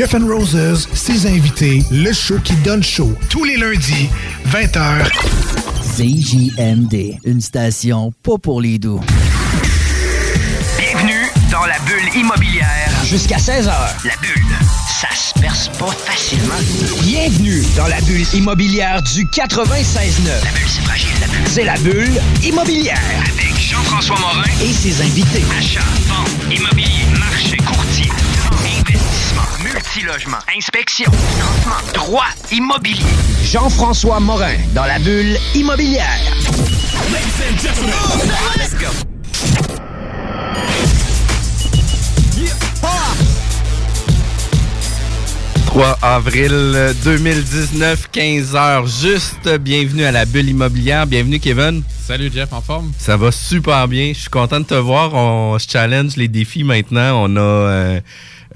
Jeff and Roses, ses invités, le show qui donne chaud, tous les lundis, 20h. CJMD, une station pas pour les doux. Bienvenue dans la bulle immobilière. Jusqu'à 16h. La bulle, ça se perce pas facilement. Bienvenue dans la bulle immobilière du 96.9. La bulle, c'est fragile, la bulle. C'est la bulle immobilière. Avec Jean-François Morin et ses invités. Achat, vente, immobilier, marché, courtier, multilogement, inspection, financement, droit immobilier. Jean-François Morin dans la bulle immobilière. Let's go. 3 avril 2019, 15h, juste bienvenue à la bulle immobilière. Bienvenue Kevin. Salut Jeff, en forme? Ça va super bien. Je suis content de te voir. On se challenge les défis maintenant. On a euh,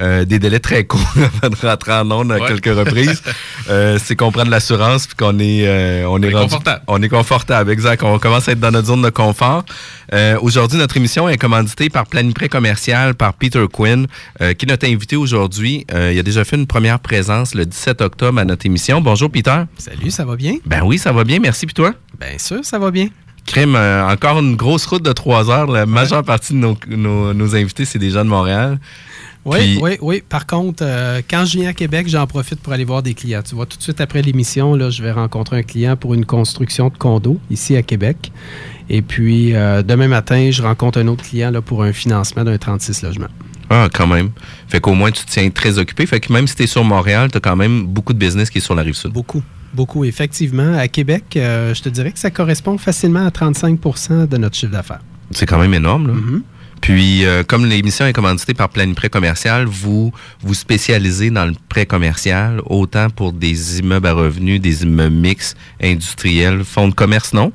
euh, des délais très courts avant de rentrer en ondes à Ouais. quelques reprises. Euh, c'est qu'on prend de l'assurance puis qu'on est, euh, on est, est rendu- confortable. On est confortable, exact. On commence à être dans notre zone de confort. Euh, aujourd'hui, notre émission est commanditée par Planipré Commercial, par Peter Quinn, euh, qui est notre invité aujourd'hui. Euh, il a déjà fait une première présence le 17 octobre à notre émission. Bonjour Peter. Salut, ça va bien? Ben oui, ça va bien. Merci. Puis toi? Bien sûr, ça va bien. Crème, euh, encore une grosse route de trois heures. La majeure partie de nos, nos- nos invités, c'est des gens de Montréal. Oui, Puis- oui, oui. Par contre, euh, quand je viens à Québec, j'en profite pour aller voir des clients. Tu vois, tout de suite après l'émission, là, je vais rencontrer un client pour une construction de condo ici à Québec. Et puis, euh, demain matin, je rencontre un autre client là, pour un financement d'un 36 logements. Ah, quand même. Fait qu'au moins, tu te tiens très occupé. Fait que même si tu es sur Montréal, tu as quand même beaucoup de business qui est sur la rive sud. Beaucoup. Beaucoup, effectivement. À Québec, euh, je te dirais que ça correspond facilement à 35% de notre chiffre d'affaires. C'est quand même énorme. Là. Mhm. Puis, euh, comme l'émission est commanditée par Planipré Commercial, vous vous spécialisez dans le prêt commercial, autant pour des immeubles à revenus, des immeubles mixtes, industriels, fonds de commerce, non?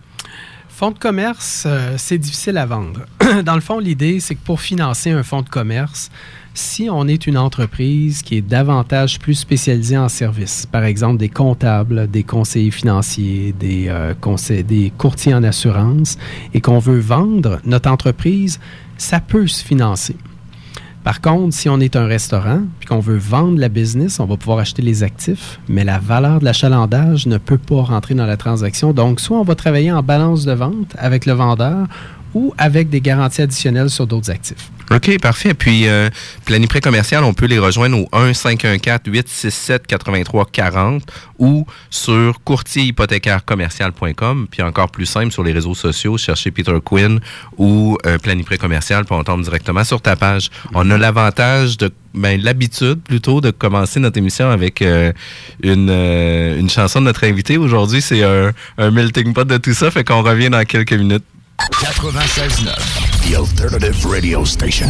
Fonds de commerce, euh, c'est difficile à vendre. Dans le fond, l'idée, c'est que pour financer un fonds de commerce, si on est une entreprise qui est davantage plus spécialisée en services, par exemple des comptables, des conseillers financiers, des, euh, des courtiers en assurance, et qu'on veut vendre notre entreprise, ça peut se financer. Par contre, si on est un restaurant puis qu'on veut vendre la business, on va pouvoir acheter les actifs, mais la valeur de l'achalandage ne peut pas rentrer dans la transaction. Donc, soit on va travailler en balance de vente avec le vendeur ou avec des garanties additionnelles sur d'autres actifs. OK, parfait. Puis, euh, Planipré Commercial, on peut les rejoindre au 1-514-867-8340 ou sur courtierhypothécaire-commercial.com. Puis, encore plus simple, sur les réseaux sociaux, cherchez Peter Quinn ou euh, Planipré Commercial, puis on tombe directement sur ta page. On a l'avantage de ben, l'habitude plutôt de commencer notre émission avec euh, une, euh, une chanson de notre invité. Aujourd'hui, c'est un, un melting pot de tout ça, fait qu'on revient dans quelques minutes. 96.9, The Alternative Radio Station.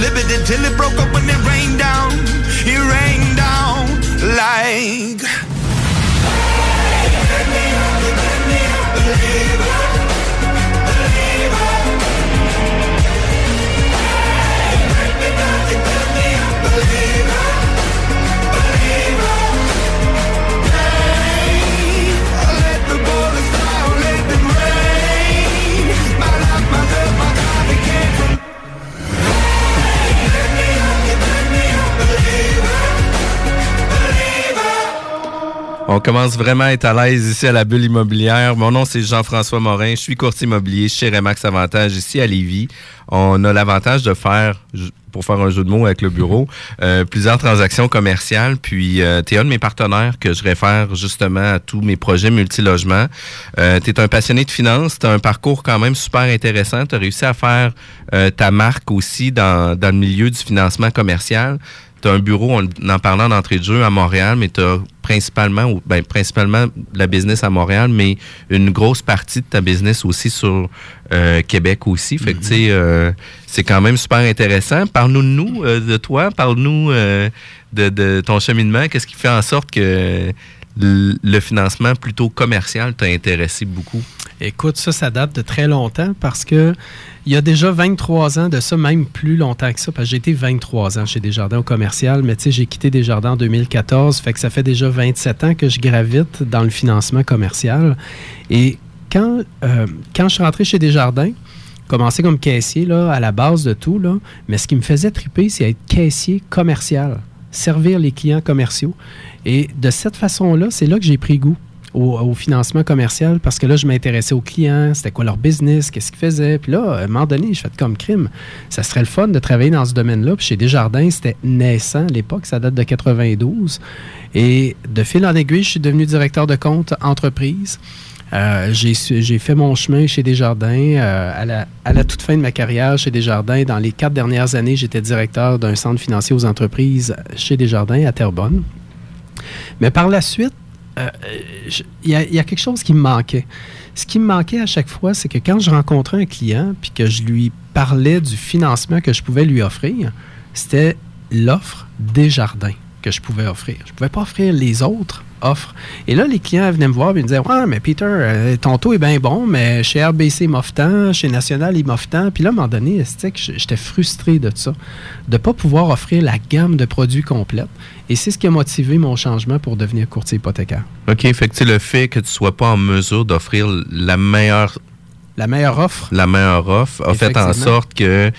living until it broke up. On commence vraiment à être à l'aise ici à la bulle immobilière. Mon nom, c'est Jean-François Morin. Je suis courtier immobilier chez Remax Avantage ici à Lévis. On a l'avantage de faire, pour faire un jeu de mots avec le bureau, euh, plusieurs transactions commerciales. Puis, tu es un de mes partenaires que je réfère justement à tous mes projets multilogements. Euh, tu es un passionné de finances. Tu as un parcours quand même super intéressant. Tu as réussi à faire euh, ta marque aussi dans, dans le milieu du financement commercial tu as un bureau, en, parlant d'entrée de jeu à Montréal, mais tu as principalement, ben, principalement la business à Montréal, mais une grosse partie de ta business aussi sur euh, Québec aussi. Fait que, tu sais, euh, c'est quand même super intéressant. Parle-nous de nous, euh, de toi. Parle-nous euh, de, de ton cheminement. Qu'est-ce qui fait en sorte que le financement plutôt commercial t'a intéressé beaucoup? Écoute, ça, ça date de très longtemps parce que il y a déjà 23 ans de ça, même plus longtemps que ça, parce que j'ai été 23 ans chez Desjardins au commercial, mais tu sais, j'ai quitté Desjardins en 2014, fait que ça fait déjà 27 ans que je gravite dans le financement commercial. Et quand, euh, quand je suis rentré chez Desjardins, commencé comme caissier là, à la base de tout, mais ce qui me faisait triper, c'est être caissier commercial, servir les clients commerciaux. Et de cette façon-là, c'est là que j'ai pris goût au, financement commercial parce que là, je m'intéressais aux clients, c'était quoi leur business, qu'est-ce qu'ils faisaient. Puis là, à un moment donné, je fais comme crime. Ça serait le fun de travailler dans ce domaine-là. Puis chez Desjardins, c'était naissant à l'époque, ça date de 92. Et de fil en aiguille, je suis devenu directeur de compte entreprise. Euh, j'ai fait mon chemin chez Desjardins. euh, à, la, à la toute fin de ma carrière chez Desjardins, dans les quatre dernières années, j'étais directeur d'un centre financier aux entreprises chez Desjardins à Terrebonne. Mais par la suite, euh, je- il y, y a quelque chose qui me manquait. Ce qui me manquait à chaque fois, c'est que quand je rencontrais un client puis que je lui parlais du financement que je pouvais lui offrir, c'était l'offre Desjardins que je pouvais offrir. Je ne pouvais pas offrir les autres offres. Et là, les clients venaient me voir et me disaient Ouais, mais Peter, euh, ton taux est bien bon, mais chez RBC, il m'offre tant, chez National, il m'offre tant. Puis là, à un moment donné, j'étais frustré de ça, de ne pas pouvoir offrir la gamme de produits complète. Et c'est ce qui a motivé mon changement pour devenir courtier hypothécaire. OK, fait que le fait que tu sois pas en mesure d'offrir la meilleure La meilleure offre, la meilleure offre a fait en sorte que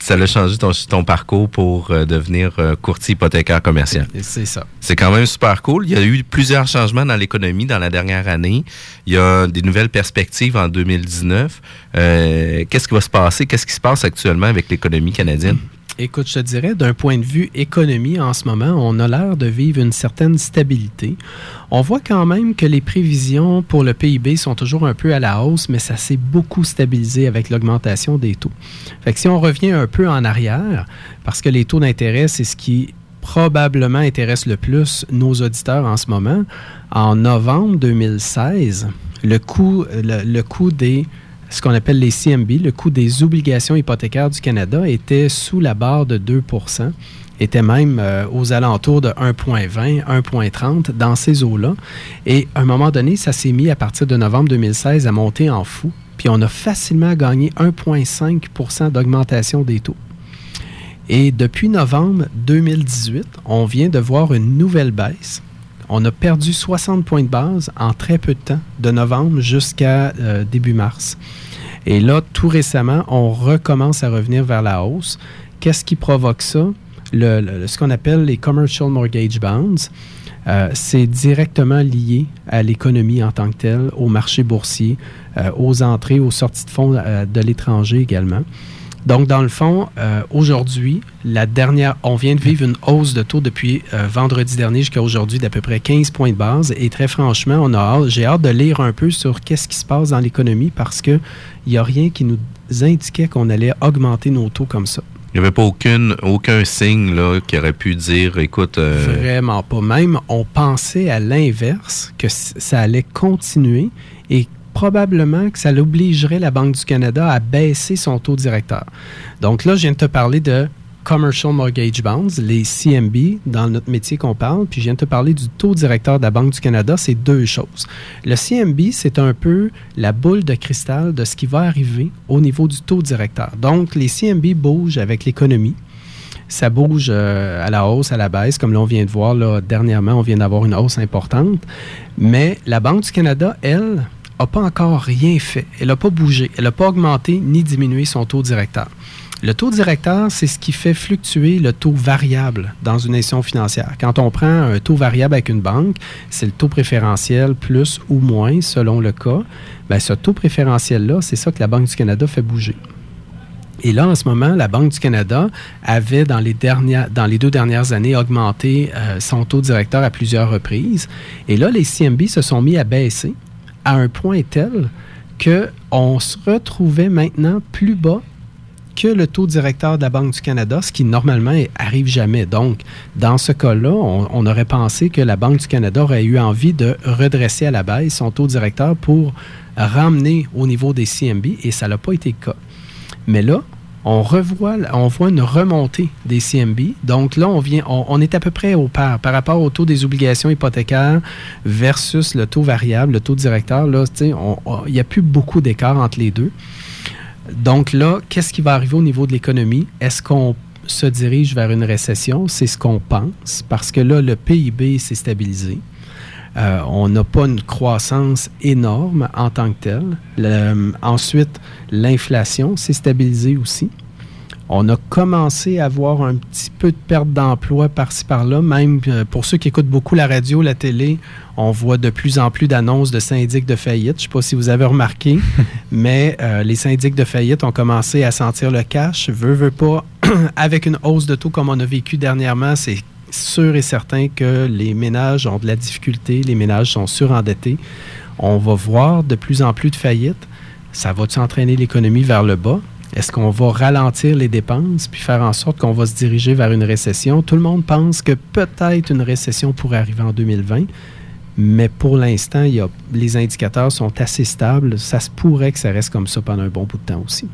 ça a changé ton, ton parcours pour euh, devenir euh, courtier hypothécaire commercial. c'est ça. C'est quand même super cool. Il y a eu plusieurs changements dans l'économie dans la dernière année. Il y a des nouvelles perspectives en 2019. Euh, Qu'est-ce qui va se passer? Qu'est-ce qui se passe actuellement avec l'économie canadienne? Écoute, je te dirais, d'un point de vue économie, en ce moment, on a l'air de vivre une certaine stabilité. On voit quand même que les prévisions pour le PIB sont toujours un peu à la hausse, mais ça s'est beaucoup stabilisé avec l'augmentation des taux. Fait que si on revient un peu en arrière, parce que les taux d'intérêt, c'est ce qui probablement intéresse le plus nos auditeurs en ce moment, en novembre 2016, le coût, le, le coût des ce qu'on appelle les CMB, le coût des obligations hypothécaires du Canada était sous la barre de 2% était même euh, aux alentours de 1,20, 1,30 dans ces eaux-là. Et à un moment donné, ça s'est mis à partir de novembre 2016 à monter en fou. Puis on a facilement gagné 1,5% d'augmentation des taux. Et depuis novembre 2018, on vient de voir une nouvelle baisse. On a perdu 60 points de base en très peu de temps, de novembre jusqu'à euh, début mars. Et là, tout récemment, on recommence à revenir vers la hausse. Qu'est-ce qui provoque ça? Le- ce qu'on appelle les commercial mortgage bonds, euh, c'est directement lié à l'économie en tant que telle, au marché boursier, euh, aux entrées, aux sorties de fonds de l'étranger également. Donc, dans le fond, euh, aujourd'hui, la dernière, on vient de vivre une hausse de taux depuis euh, vendredi dernier jusqu'à aujourd'hui d'à peu près 15 points de base. Et très franchement, on a j'ai hâte de lire un peu sur qu'est-ce qui se passe dans l'économie parce qu'il n'y a rien qui nous indiquait qu'on allait augmenter nos taux comme ça. Il n'y avait pas aucune, aucun signe là, qui aurait pu dire, écoute, euh, Vraiment pas. Même, on pensait à l'inverse, que ça allait continuer et probablement que ça l'obligerait la Banque du Canada à baisser son taux directeur. Donc là, je viens de te parler de Commercial Mortgage Bonds, les CMB, dans notre métier qu'on parle, puis je viens de te parler du taux directeur de la Banque du Canada, c'est deux choses. Le CMB, c'est un peu la boule de cristal de ce qui va arriver au niveau du taux directeur. Donc, les CMB bougent avec l'économie ça bouge euh, à la hausse, à la baisse, comme là, on vient de voir dernièrement, on vient d'avoir une hausse importante. Mais la Banque du Canada, elle, n'a pas encore rien fait. Elle n'a pas bougé. Elle n'a pas augmenté ni diminué son taux directeur. Le taux directeur, c'est ce qui fait fluctuer le taux variable dans une institution financière. Quand on prend un taux variable avec une banque, c'est le taux préférentiel plus ou moins selon le cas. Ben, ce taux préférentiel-là, c'est ça que la Banque du Canada fait bouger. Et là, en ce moment, la Banque du Canada avait, dans les, dernières, dans les deux dernières années, augmenté euh, son taux directeur à plusieurs reprises. Et là, les CMB se sont mis à baisser à un point tel qu'on se retrouvait maintenant plus bas que le taux directeur de la Banque du Canada, ce qui normalement arrive jamais. Donc, dans ce cas-là, on, on aurait pensé que la Banque du Canada aurait eu envie de redresser à la baisse son taux directeur pour ramener au niveau des CMB et ça n'a pas été le cas. Mais là, on revoit, on voit une remontée des CMB. Donc là, on vient, on, est à peu près au pair par rapport au taux des obligations hypothécaires versus le taux variable, le taux directeur. Là, tu sais, il n'y a plus beaucoup d'écart entre les deux. Donc là, qu'est-ce qui va arriver au niveau de l'économie? Est-ce qu'on se dirige vers une récession? C'est ce qu'on pense, parce que là, le PIB s'est stabilisé. Euh, on n'a pas une croissance énorme en tant que telle. Le- ensuite, l'inflation s'est stabilisée aussi. On a commencé à avoir un petit peu de perte d'emploi par-ci par-là. Même euh, pour ceux qui écoutent beaucoup la radio, la télé, on voit de plus en plus d'annonces de syndics de faillite. Je ne sais pas si vous avez remarqué, mais euh, les syndics de faillite ont commencé à sentir le cash. Veux, veux pas, avec une hausse de taux comme on a vécu dernièrement, c'est sûr et certain que les ménages ont de la difficulté, les ménages sont surendettés. On va voir de plus en plus de faillites. Ça va-tu entraîner l'économie vers le bas? Est-ce qu'on va ralentir les dépenses puis faire en sorte qu'on va se diriger vers une récession? Tout le monde pense que peut-être une récession pourrait arriver en 2020, mais pour l'instant, les indicateurs sont assez stables. Ça se pourrait que ça reste comme ça pendant un bon bout de temps aussi.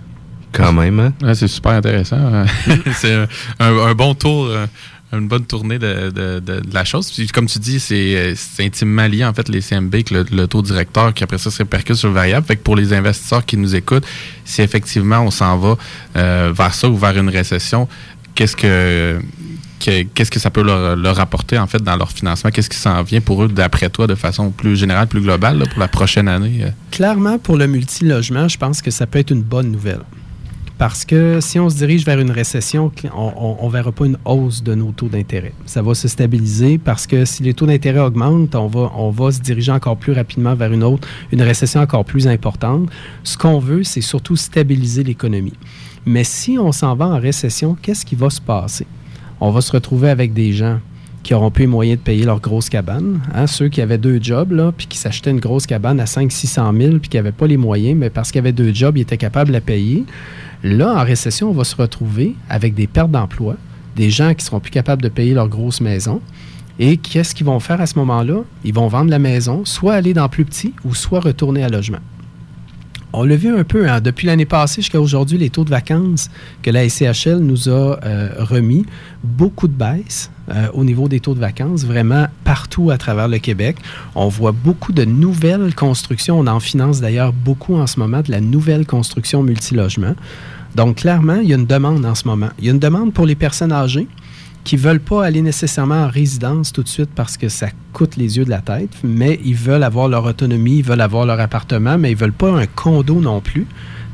quand même, hein? Ouais, c'est super intéressant. Euh, c'est un, un- un bon tour, euh, une bonne tournée de, de- de- la chose. Puis, comme tu dis, c'est euh, intimement lié, en fait, les CMB avec le, taux directeur qui, après ça, se répercute sur le variable. Fait que pour les investisseurs qui nous écoutent, si effectivement on s'en va euh, vers ça ou vers une récession, qu'est-ce que que- qu'est-ce que ça peut leur, apporter en fait dans leur financement? Qu'est-ce qui s'en vient pour eux d'après toi de façon plus générale, plus globale pour la prochaine année? euh? Clairement, pour le multilogement, je pense que ça peut être une bonne nouvelle. Parce que si on se dirige vers une récession, on ne verra pas une hausse de nos taux d'intérêt. Ça va se stabiliser parce que si les taux d'intérêt augmentent, on va, on va se diriger encore plus rapidement vers une autre, une récession encore plus importante. Ce qu'on veut, c'est surtout stabiliser l'économie. Mais si on s'en va en récession, qu'est-ce qui va se passer? On va se retrouver avec des gens qui n'auront plus les moyens de payer leur grosse cabane. Hein, ceux qui avaient deux jobs, là, puis qui s'achetaient une grosse cabane à 500-600 000, puis qui n'avaient pas les moyens, mais parce qu'ils avaient deux jobs, ils étaient capables de payer. Là, en récession, on va se retrouver avec des pertes d'emploi, des gens qui seront plus capables de payer leur grosse maison. Et qu'est-ce qu'ils vont faire à ce moment-là? Ils vont vendre la maison, soit aller dans plus petit ou soit retourner à logement. On l'a vu un peu, hein, depuis l'année passée jusqu'à aujourd'hui, les taux de vacances que la SCHL nous a euh, remis, beaucoup de baisse euh, au niveau des taux de vacances, vraiment partout à travers le Québec. On voit beaucoup de nouvelles constructions. On en finance d'ailleurs beaucoup en ce moment de la nouvelle construction multilogement. Donc, clairement, il y a une demande en ce moment. Il y a une demande pour les personnes âgées qui ne veulent pas aller nécessairement en résidence tout de suite parce que ça coûte les yeux de la tête, mais ils veulent avoir leur autonomie, ils veulent avoir leur appartement, mais ils ne veulent pas un condo non plus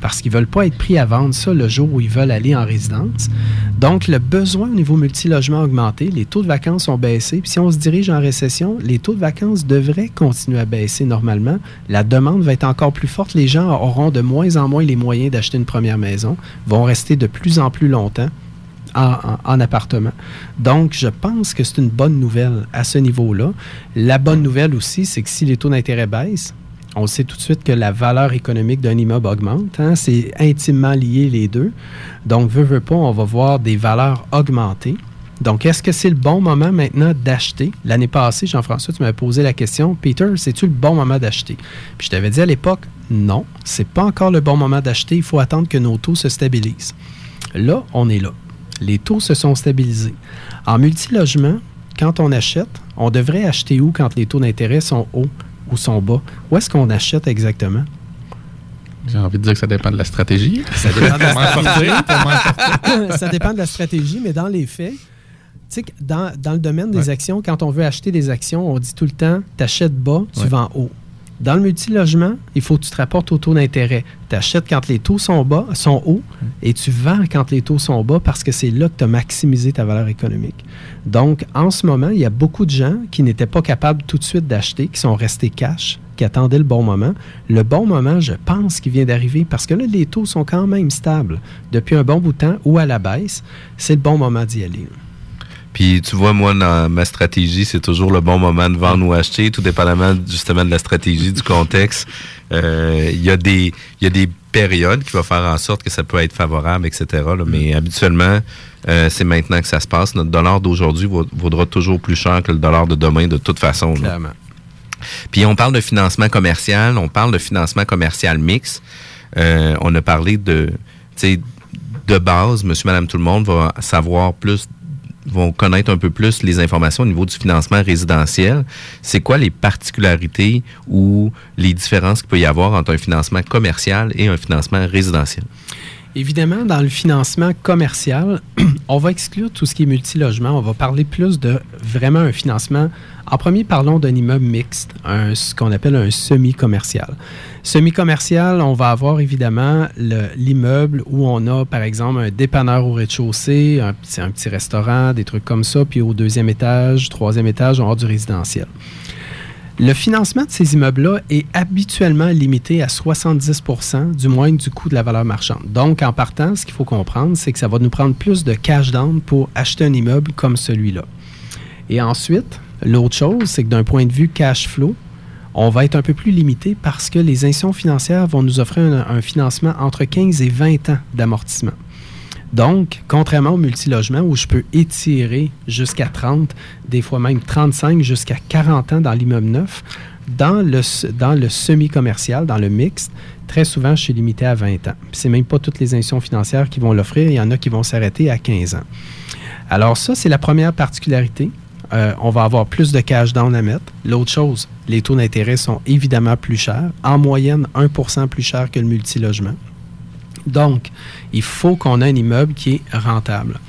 parce qu'ils ne veulent pas être pris à vendre ça le jour où ils veulent aller en résidence. Donc, le besoin au niveau multilogement a augmenté, les taux de vacances ont baissé. Puis si on se dirige en récession, les taux de vacances devraient continuer à baisser normalement. La demande va être encore plus forte. Les gens auront de moins en moins les moyens d'acheter une première maison, vont rester de plus en plus longtemps en, en- en appartement. Donc, je pense que c'est une bonne nouvelle à ce niveau-là. La bonne nouvelle aussi, c'est que si les taux d'intérêt baissent, on sait tout de suite que la valeur économique d'un immeuble augmente. hein. C'est intimement lié les deux. Donc, veut, veut pas, on va voir des valeurs augmenter. Donc, est-ce que c'est le bon moment maintenant d'acheter? L'année passée, Jean-François, tu m'avais posé la question, Peter, c'est-tu le bon moment d'acheter? Puis je t'avais dit à l'époque, non, c'est pas encore le bon moment d'acheter. Il faut attendre que nos taux se stabilisent. Là, on est là. Les taux se sont stabilisés. En multilogement, quand on achète, on devrait acheter où quand les taux d'intérêt sont hauts? Ou sont bas? Où est-ce qu'on achète exactement? J'ai envie de dire que ça dépend de la stratégie. Ça dépend de la stratégie. sortir, comment sortir. ça dépend de la stratégie, mais dans les faits, tu dans, dans le domaine des Ouais. actions, quand on veut acheter des actions, on dit tout le temps, t'achètes bas, tu Ouais. vends haut. Dans le multilogement, il faut que tu te rapportes au taux d'intérêt. Tu achètes quand les taux sont bas, sont hauts, et tu vends quand les taux sont bas parce que c'est là que tu as maximisé ta valeur économique. Donc, en ce moment, il y a beaucoup de gens qui n'étaient pas capables tout de suite d'acheter, qui sont restés cash, qui attendaient le bon moment. Le bon moment, je pense qu'il vient d'arriver parce que là, les taux sont quand même stables depuis un bon bout de temps ou à la baisse. C'est le bon moment d'y aller. Puis tu vois, moi, dans ma stratégie, c'est toujours le bon moment de vendre ou acheter, tout dépendamment justement de la stratégie, du contexte. Euh, Il y, a des- il y a des périodes qui vont faire en sorte que ça peut être favorable, etc. là. mais habituellement, euh, c'est maintenant que ça se passe. Notre dollar d'aujourd'hui vaudra toujours plus cher que le dollar de demain de toute façon. là. Clairement. Puis on parle de financement commercial, on parle de financement commercial mix. Euh, on a parlé de, de base, monsieur, madame, tout le monde va savoir plus, vont connaître un peu plus les informations au niveau du financement résidentiel. C'est quoi les particularités ou les différences qu'il peut y avoir entre un financement commercial et un financement résidentiel? Évidemment, dans le financement commercial, on va exclure tout ce qui est multilogement. On va parler plus de vraiment un financement. En premier, parlons d'un immeuble mixte, ce qu'on appelle un semi-commercial. Semi-commercial, on va avoir évidemment le- l'immeuble où on a, par exemple, un dépanneur au rez-de-chaussée, un, petit- restaurant, des trucs comme ça, puis au deuxième étage, troisième étage, on avoir du résidentiel. Le financement de ces immeubles-là est habituellement limité à 70% du moins du coût de la valeur marchande. Donc, en partant, ce qu'il faut comprendre, c'est que ça va nous prendre plus de cash down pour acheter un immeuble comme celui-là. Et ensuite, l'autre chose, c'est que d'un point de vue cash flow, on va être un peu plus limité parce que les institutions financières vont nous offrir un, financement entre 15 et 20 ans d'amortissement. Donc, contrairement au multilogement où je peux étirer jusqu'à 30, des fois même 35 jusqu'à 40 ans dans l'immeuble neuf, dans le, dans le semi-commercial, dans le mixte, très souvent, je suis limité à 20 ans. Puis c'est même pas toutes les institutions financières qui vont l'offrir, il y en a qui vont s'arrêter à 15 ans. Alors ça, c'est la première particularité. Euh, on va avoir plus de cash down à mettre. L'autre chose, les taux d'intérêt sont évidemment plus chers, en moyenne 1% plus cher que le multilogement. Donc, il faut qu'on ait un immeuble qui est rentable.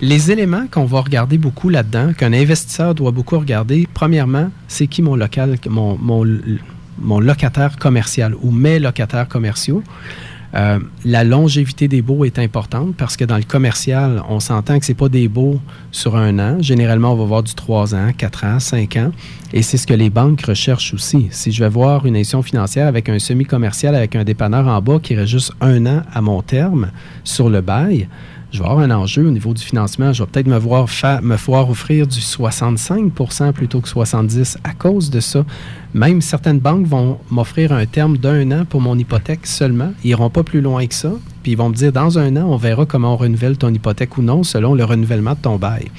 Les éléments qu'on va regarder beaucoup là-dedans, qu'un investisseur doit beaucoup regarder, premièrement, c'est qui mon locataire commercial ou mes locataires commerciaux. Euh, la longévité des baux est importante parce que dans le commercial, on s'entend que ce pas des baux sur un an. Généralement, on va voir du 3 ans, 4 ans, 5 ans. Et c'est ce que les banques recherchent aussi. Si je vais voir une institution financière avec un semi-commercial, avec un dépanneur en bas qui reste juste un an à mon terme sur le bail, je vais avoir un enjeu au niveau du financement. Je vais peut-être me voir, offrir du 65% plutôt que 70 à cause de ça. Même certaines banques vont m'offrir un terme d'un an pour mon hypothèque seulement. Ils iront pas plus loin que ça. Puis ils vont me dire, dans un an, on verra comment on renouvelle ton hypothèque ou non selon le renouvellement de ton bail.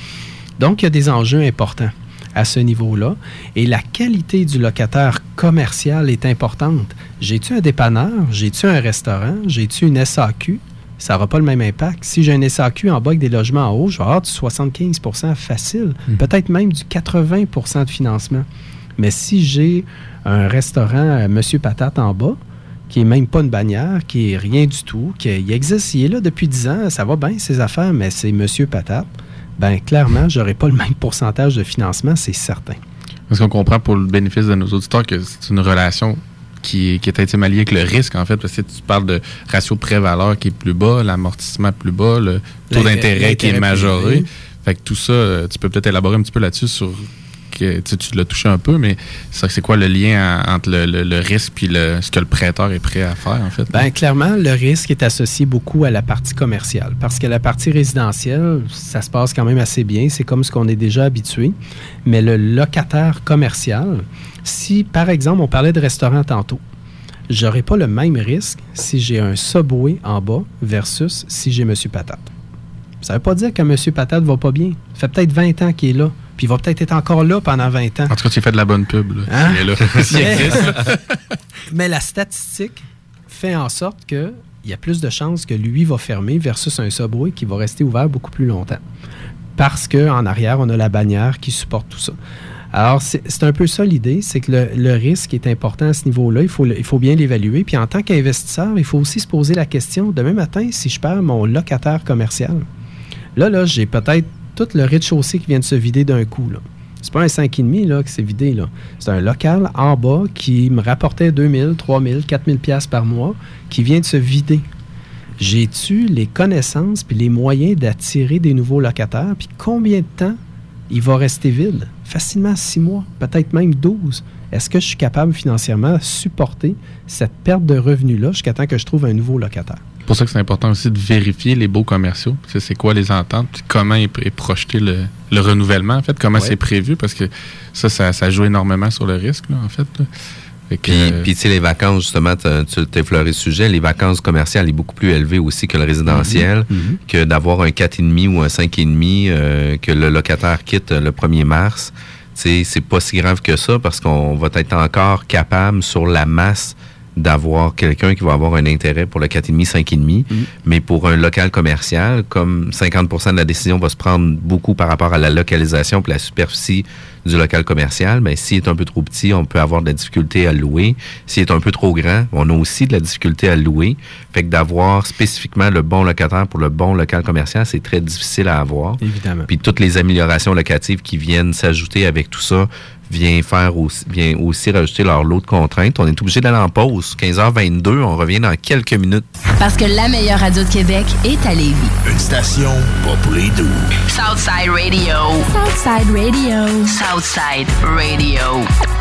Donc, il y a des enjeux importants à ce niveau-là. Et la qualité du locataire commercial est importante. J'ai-tu un dépanneur? J'ai-tu un restaurant? J'ai-tu une SAQ? Ça n'aura pas le même impact. Si j'ai un SAQ en bas avec des logements en haut, je vais avoir du 75% facile, peut-être même du 80% de financement. Mais si j'ai un restaurant euh, Monsieur Patate en bas, qui est même pas une bannière, qui est rien du tout, qui il existe, il est là depuis 10 ans, ça va bien ses affaires, mais c'est Monsieur Patate, ben clairement, j'aurais pas le même pourcentage de financement, c'est certain. Est-ce qu'on comprend pour le bénéfice de nos auditeurs que c'est une relation qui, qui est intimement liée avec le risque, en fait? Parce que tu parles de ratio pré-valeur qui est plus bas, l'amortissement plus bas, le taux d'intérêt qui est majoré. Fait que tout ça, euh, tu peux peut-être élaborer un petit peu là-dessus sur. Tu l'as touché un peu, mais c'est quoi le lien en- entre le, risque et ce que le prêteur est prêt à faire, en fait? Ben, clairement, le risque est associé beaucoup à la partie commerciale. Parce que la partie résidentielle, ça se passe quand même assez bien. C'est comme ce qu'on est déjà habitué. Mais le locataire commercial, si, par exemple, on parlait de restaurant tantôt, j'aurais pas le même risque si j'ai un Subway en bas versus si j'ai Monsieur Patate. Ça veut pas dire que Monsieur Patate va pas bien. Ça fait peut-être 20 ans qu'il est là. Puis il va peut-être être encore là pendant 20 ans. En tout cas, tu fais de la bonne pub. Là, Hein? est là. Mais- existe, là. Mais la statistique fait en sorte que il y a plus de chances que lui va fermer versus un Subway qui va rester ouvert beaucoup plus longtemps. Parce qu'en arrière, on a la bannière qui supporte tout ça. Alors, c'est un peu ça l'idée, c'est que le, le risque est important à ce niveau-là. Il faut, il faut bien l'évaluer. Puis en tant qu'investisseur, il faut aussi se poser la question, demain matin, si je perds mon locataire commercial, là, là, j'ai peut-être tout le rez-de-chaussée qui vient de se vider d'un coup. Là. C'est pas un 5,5 là, qui s'est vidé. là. C'est un local en bas qui me rapportait 2000, 3000, 4000 pièces par mois qui vient de se vider. J'ai-tu les connaissances puis les moyens d'attirer des nouveaux locataires? Puis combien de temps il va rester vide? Facilement 6 mois, peut-être même 12. Est-ce que je suis capable financièrement de supporter cette perte de revenus-là jusqu'à temps que je trouve un nouveau locataire? C'est pour ça que c'est important aussi de vérifier les beaux commerciaux. C'est quoi les ententes, puis comment est, est projeté le, le renouvellement, en fait, comment Ouais. c'est prévu, parce que ça, ça, ça joue énormément sur le risque, là, en fait. là. Fait que, Puis, euh, puis, tu sais, les vacances, justement, tu t'es effleuré le sujet, les vacances commerciales est beaucoup plus élevées aussi que le résidentiel, que d'avoir un 4,5 ou un 5,5 euh, que le locataire quitte le 1er mars. Tu sais, c'est pas si grave que ça parce qu'on va être encore capable sur la masse d'avoir quelqu'un qui va avoir un intérêt pour le 4,5, 5,5. Mais pour un local commercial, comme 50 de la décision va se prendre beaucoup par rapport à la localisation et la superficie du local commercial, ben, s'il est un peu trop petit, on peut avoir de la difficulté à louer. S'il est un peu trop grand, on a aussi de la difficulté à louer. Fait que d'avoir spécifiquement le bon locataire pour le bon local commercial, c'est très difficile à avoir. Évidemment. Puis toutes les améliorations locatives qui viennent s'ajouter avec tout ça vient faire aussi, vient aussi rajouter leur lot de contraintes. On est obligé d'aller en pause. 15h22, on revient dans quelques minutes. Parce que la meilleure radio de Québec est à Lévis. Une station pas pour les doux. Southside Radio. Southside Radio. Southside Radio.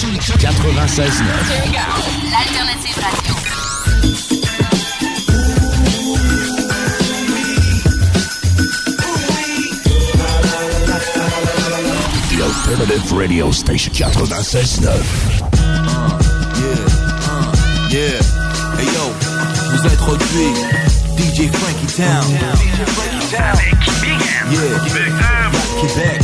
96.9. L'alternative radio. The Alternative Radio Station 96.9. Yeah, hey yo, vous introduis DJ Frankie Town. Yeah, Québec.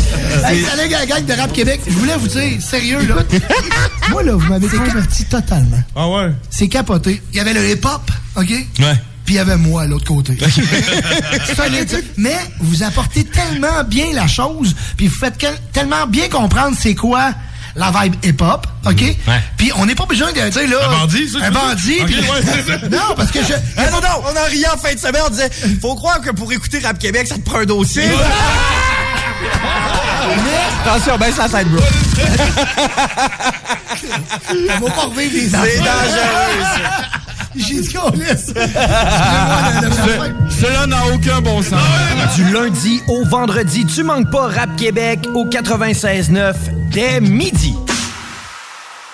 Hey, salut la gang de Rap Québec. Je voulais vous dire, sérieux, là. Moi, là, vous m'avez converti totalement. Ah ouais? C'est capoté. Il y avait le hip-hop, OK? Ouais. Puis il y avait moi à l'autre côté. Solide. Mais vous apportez tellement bien la chose, puis vous faites quel- tellement bien comprendre c'est quoi la vibe hip-hop, OK? Puis on n'est pas besoin de dire, là... Un bandit, ça, Un bandit, ouais. Non, parce que je... non, non, on a rien en fin de semaine. On disait, faut croire que pour écouter Rap Québec, ça te prend un dossier. Attention, baisse la tête, bro. On va pas revivre les C'est dangereux, ça. J'ai dit qu'on laisse. Cela n'a aucun bon sens. Du lundi au vendredi, tu manques pas Rap Québec au 96.9 dès midi.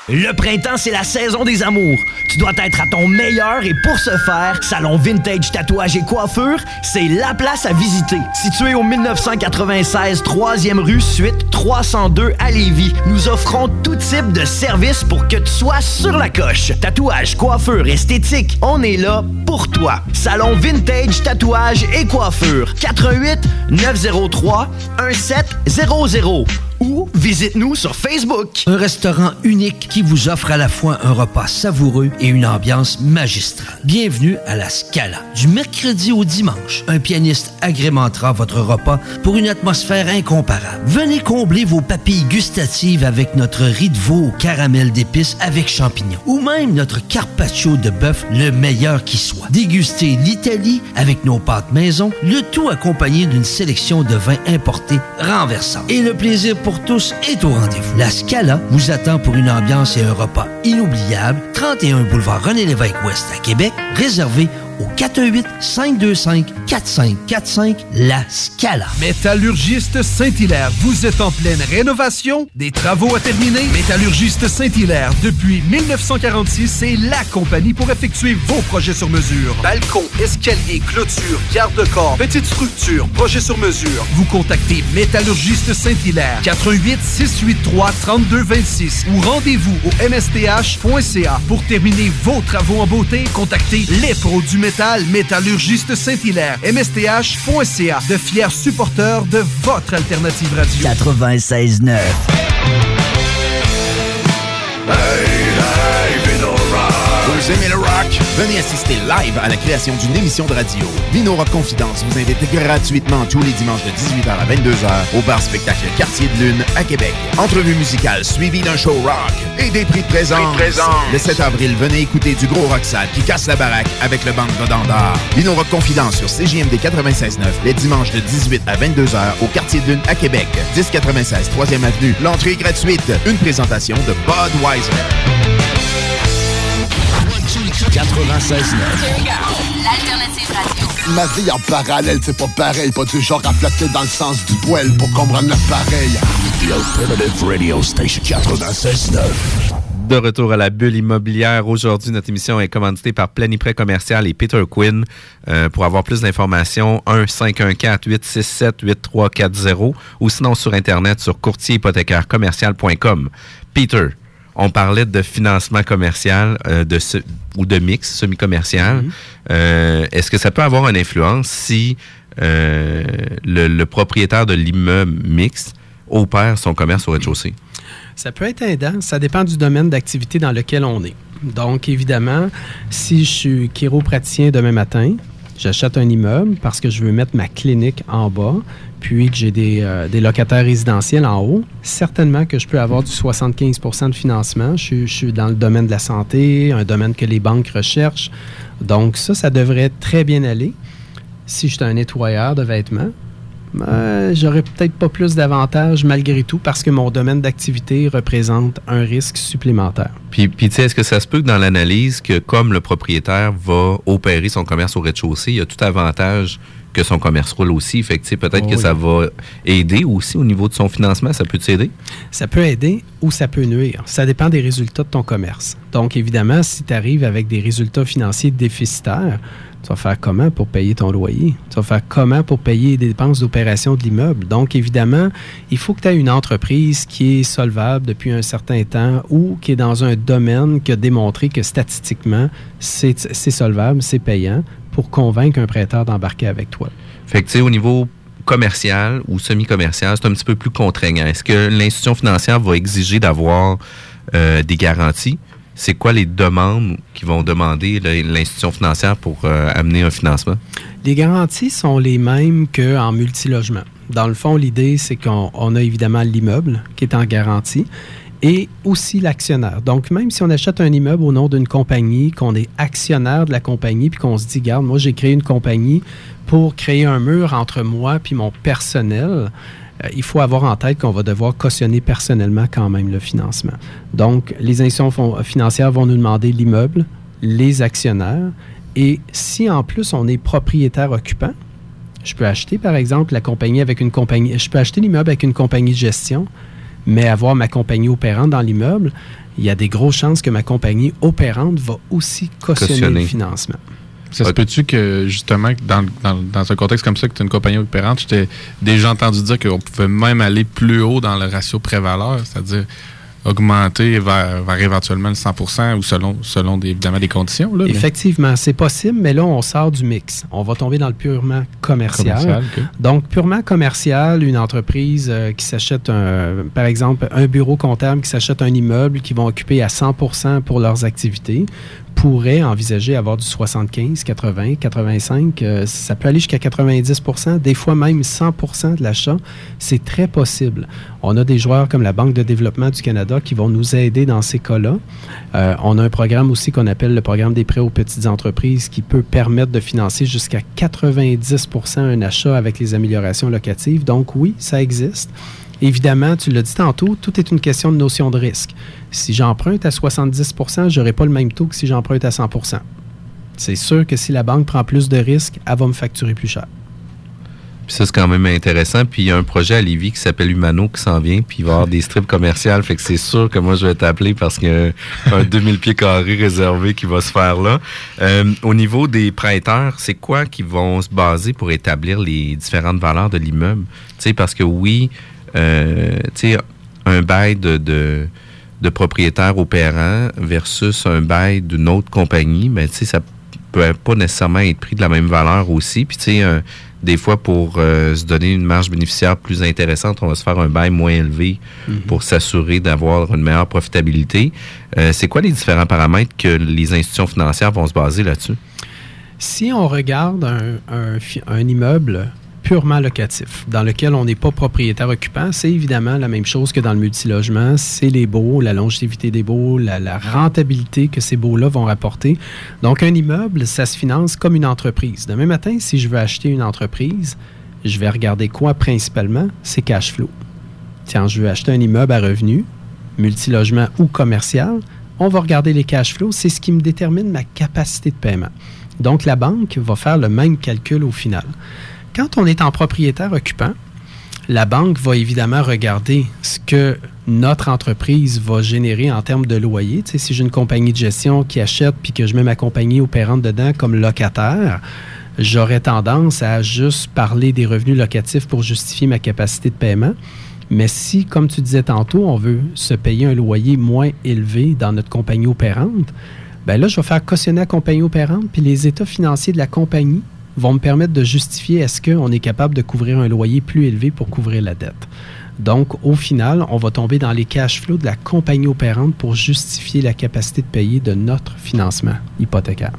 Le printemps, c'est la saison des amours. Tu dois être à ton meilleur et pour ce faire, Salon Vintage Tatouage et Coiffure, c'est la place à visiter. Situé au 1996 3e rue Suite 302 à Lévis, nous offrons tout type de services pour que tu sois sur la coche. Tatouage, coiffure, esthétique, on est là pour toi. Salon Vintage Tatouage et Coiffure. 88 903 1700 ou visite-nous sur Facebook. Un restaurant unique qui vous offre à la fois un repas savoureux et une ambiance magistrale. Bienvenue à la Scala. Du mercredi au dimanche, un pianiste agrémentera votre repas pour une atmosphère incomparable. Venez combler vos papilles gustatives avec notre riz de veau au caramel d'épices avec champignons ou même notre carpaccio de bœuf le meilleur qui soit. Dégustez l'Italie avec nos pâtes maison, le tout accompagné d'une sélection de vins importés renversants. Et le plaisir pour tous est au rendez-vous. La Scala vous attend pour une ambiance et un repas inoubliables. 31 boulevard René-Lévesque Ouest à Québec, réservé au 418 525 4545 La Scala. Métallurgiste Saint-Hilaire, vous êtes en pleine rénovation, des travaux à terminer. Métallurgiste Saint-Hilaire, depuis 1946, c'est la compagnie pour effectuer vos projets sur mesure. Balcon, escalier, clôture, garde-corps, petite structure, projet sur mesure. Vous contactez Métallurgiste Saint-Hilaire, 88 683 3226 ou rendez-vous au msth.ca pour terminer vos travaux en beauté. Contactez les pros du métal, Métallurgiste Saint-Hilaire, msth.ca, de fiers supporters de votre alternative radio. 96.9. Vous aimez le rock? Venez assister live à la création d'une émission de radio. Vino Rock Confidence vous invite gratuitement tous les dimanches de 18h à 22h au bar spectacle Quartier de Lune à Québec. Entrevue musicale suivie d'un show rock et des prix de présence. Le 7 avril, venez écouter du gros rock sale qui casse la baraque avec le band Rodandard. Vino Rock Confidence sur CJMD 96.9 les dimanches de 18 à 22h au Quartier de Lune à Québec. 1096 3e Avenue. L'entrée est gratuite. Une présentation de Budweiser. 96.9. L'alternative radio. Ma vie en parallèle, c'est pas pareil. Pas du genre à flatter dans le sens du poil pour comprendre le pareil. The Alternative Radio Station 96.9. De retour à la bulle immobilière. Aujourd'hui, notre émission est commanditée par Planiprêt Commercial et Peter Quinn. Euh, pour avoir plus d'informations, 1-514-867-8340 ou sinon sur Internet sur courtierhypothécaire-commercial.com. Peter, on parlait de financement commercial euh, de ce- ou de mix semi-commercial. Euh, Est-ce que ça peut avoir une influence si euh, le, le propriétaire de l'immeuble mixte opère son commerce au rez-de-chaussée? Ça peut être aidant. Ça dépend du domaine d'activité dans lequel on est. Donc, évidemment, si je suis chiropraticien demain matin, j'achète un immeuble parce que je veux mettre ma clinique en bas, puis que j'ai des, euh, des locataires résidentiels en haut, certainement que je peux avoir du 75% de financement. Je, suis- dans le domaine de la santé, un domaine que les banques recherchent. Donc, ça, ça devrait très bien aller. Si j'étais un nettoyeur de vêtements, euh, j'aurais peut-être pas plus d'avantages malgré tout parce que mon domaine d'activité représente un risque supplémentaire. Puis, puis tu sais, est-ce que ça se peut que dans l'analyse, que comme le propriétaire va opérer son commerce au rez-de-chaussée, il y a tout avantage que son commerce roule aussi. Fait que, peut-être Oh que oui. ça va aider aussi au niveau de son financement. Ça peut t'aider? Ça peut aider ou ça peut nuire. Ça dépend des résultats de ton commerce. Donc, évidemment, si tu arrives avec des résultats financiers déficitaires, tu vas faire comment pour payer ton loyer? Tu vas faire comment pour payer les dépenses d'opération de l'immeuble? Donc, évidemment, il faut que tu aies une entreprise qui est solvable depuis un certain temps ou qui est dans un domaine qui a démontré que statistiquement, c'est solvable, c'est payant pour convaincre un prêteur d'embarquer avec toi. Fait que, tu sais, au niveau commercial ou semi-commercial, c'est un petit peu plus contraignant. Est-ce que l'institution financière va exiger d'avoir euh, des garanties? C'est quoi les demandes qu'ils vont demander l'institution financière pour euh, amener un financement? Les garanties sont les mêmes qu'en multilogement. Dans le fond, l'idée, c'est qu'on on a évidemment l'immeuble qui est en garantie et aussi l'actionnaire. Donc, même si on achète un immeuble au nom d'une compagnie, qu'on est actionnaire de la compagnie, puis qu'on se dit, garde, moi, j'ai créé une compagnie pour créer un mur entre moi puis mon personnel, euh, il faut avoir en tête qu'on va devoir cautionner personnellement quand même le financement. Donc, les institutions financières vont nous demander l'immeuble, les actionnaires, et si en plus on est propriétaire occupant, je peux acheter par exemple la compagnie avec une compagnie, je peux acheter l'immeuble avec une compagnie de gestion, mais avoir ma compagnie opérante dans l'immeuble, il y a des grosses chances que ma compagnie opérante va aussi cautionner, Cautionner. le financement. Ça se peut-tu que, justement, dans, dans, dans un contexte comme ça, que tu as une compagnie opérante, je t'ai déjà entendu dire qu'on pouvait même aller plus haut dans le ratio pré-valeur, c'est-à-dire augmenter vers, vers éventuellement le 100% ou selon, selon des- évidemment des conditions. Là, Effectivement, c'est possible, mais là, on sort du mix. On va tomber dans le purement commercial. Donc, purement commercial, une entreprise euh, qui s'achète, un, par exemple, un bureau comptable qui s'achète un immeuble qui vont occuper à 100% pour leurs activités pourrait envisager avoir du 75, 80, 85. euh, ça peut aller jusqu'à 90% des fois même 100% de l'achat. C'est très possible. On a des joueurs comme la Banque de développement du Canada qui vont nous aider dans ces cas-là. Euh, on a un programme aussi qu'on appelle le programme des prêts aux petites entreprises qui peut permettre de financer jusqu'à 90% un achat avec les améliorations locatives. Donc oui, ça existe. Évidemment, tu l'as dit tantôt, tout est une question de notion de risque. Si j'emprunte à 70% je n'aurai pas le même taux que si j'emprunte à 100% C'est sûr que si la banque prend plus de risques, elle va me facturer plus cher. Puis ça, c'est quand même intéressant. Puis il y a un projet à Lévis qui s'appelle Humano qui s'en vient. Puis il va y avoir des strips commerciales. Fait que c'est sûr que moi, je vais t'appeler parce qu'il y a un 2000 pieds carrés réservé qui va se faire là. Euh, au niveau des prêteurs, c'est quoi qui vont se baser pour établir les différentes valeurs de l'immeuble? Tu sais, parce que oui, euh, un bail de, de, de propriétaire opérant versus un bail d'une autre compagnie, mais tu sais, ça peut pas nécessairement être pris de la même valeur aussi. Puis, tu sais, des fois, pour euh, se donner une marge bénéficiaire plus intéressante, on va se faire un bail moins élevé pour s'assurer d'avoir une meilleure profitabilité. Euh, c'est quoi les différents paramètres que les institutions financières vont se baser là-dessus? Si on regarde un, un fi- un immeuble purement locatif, dans lequel on n'est pas propriétaire occupant, c'est évidemment la même chose que dans le multilogement. C'est les baux, la longévité des baux, la, rentabilité que ces baux-là vont rapporter. Donc, un immeuble, ça se finance comme une entreprise. Demain matin, si je veux acheter une entreprise, je vais regarder quoi principalement? C'est cash flow. Tiens, je veux acheter un immeuble à revenu, multilogement ou commercial, on va regarder les cash flows. C'est ce qui me détermine ma capacité de paiement. Donc, la banque va faire le même calcul au final. Quand on est en propriétaire occupant, la banque va évidemment regarder ce que notre entreprise va générer en termes de loyer. Si j'ai une compagnie de gestion qui achète puis que je mets ma compagnie opérante dedans comme locataire, j'aurais tendance à juste parler des revenus locatifs pour justifier ma capacité de paiement. Mais si, comme tu disais tantôt, on veut se payer un loyer moins élevé dans notre compagnie opérante, ben là, je vais faire cautionner la compagnie opérante, puis les états financiers de la compagnie vont me permettre de justifier est-ce qu'on est capable de couvrir un loyer plus élevé pour couvrir la dette. Donc, au final, on va tomber dans les cash flows de la compagnie opérante pour justifier la capacité de payer de notre financement hypothécaire.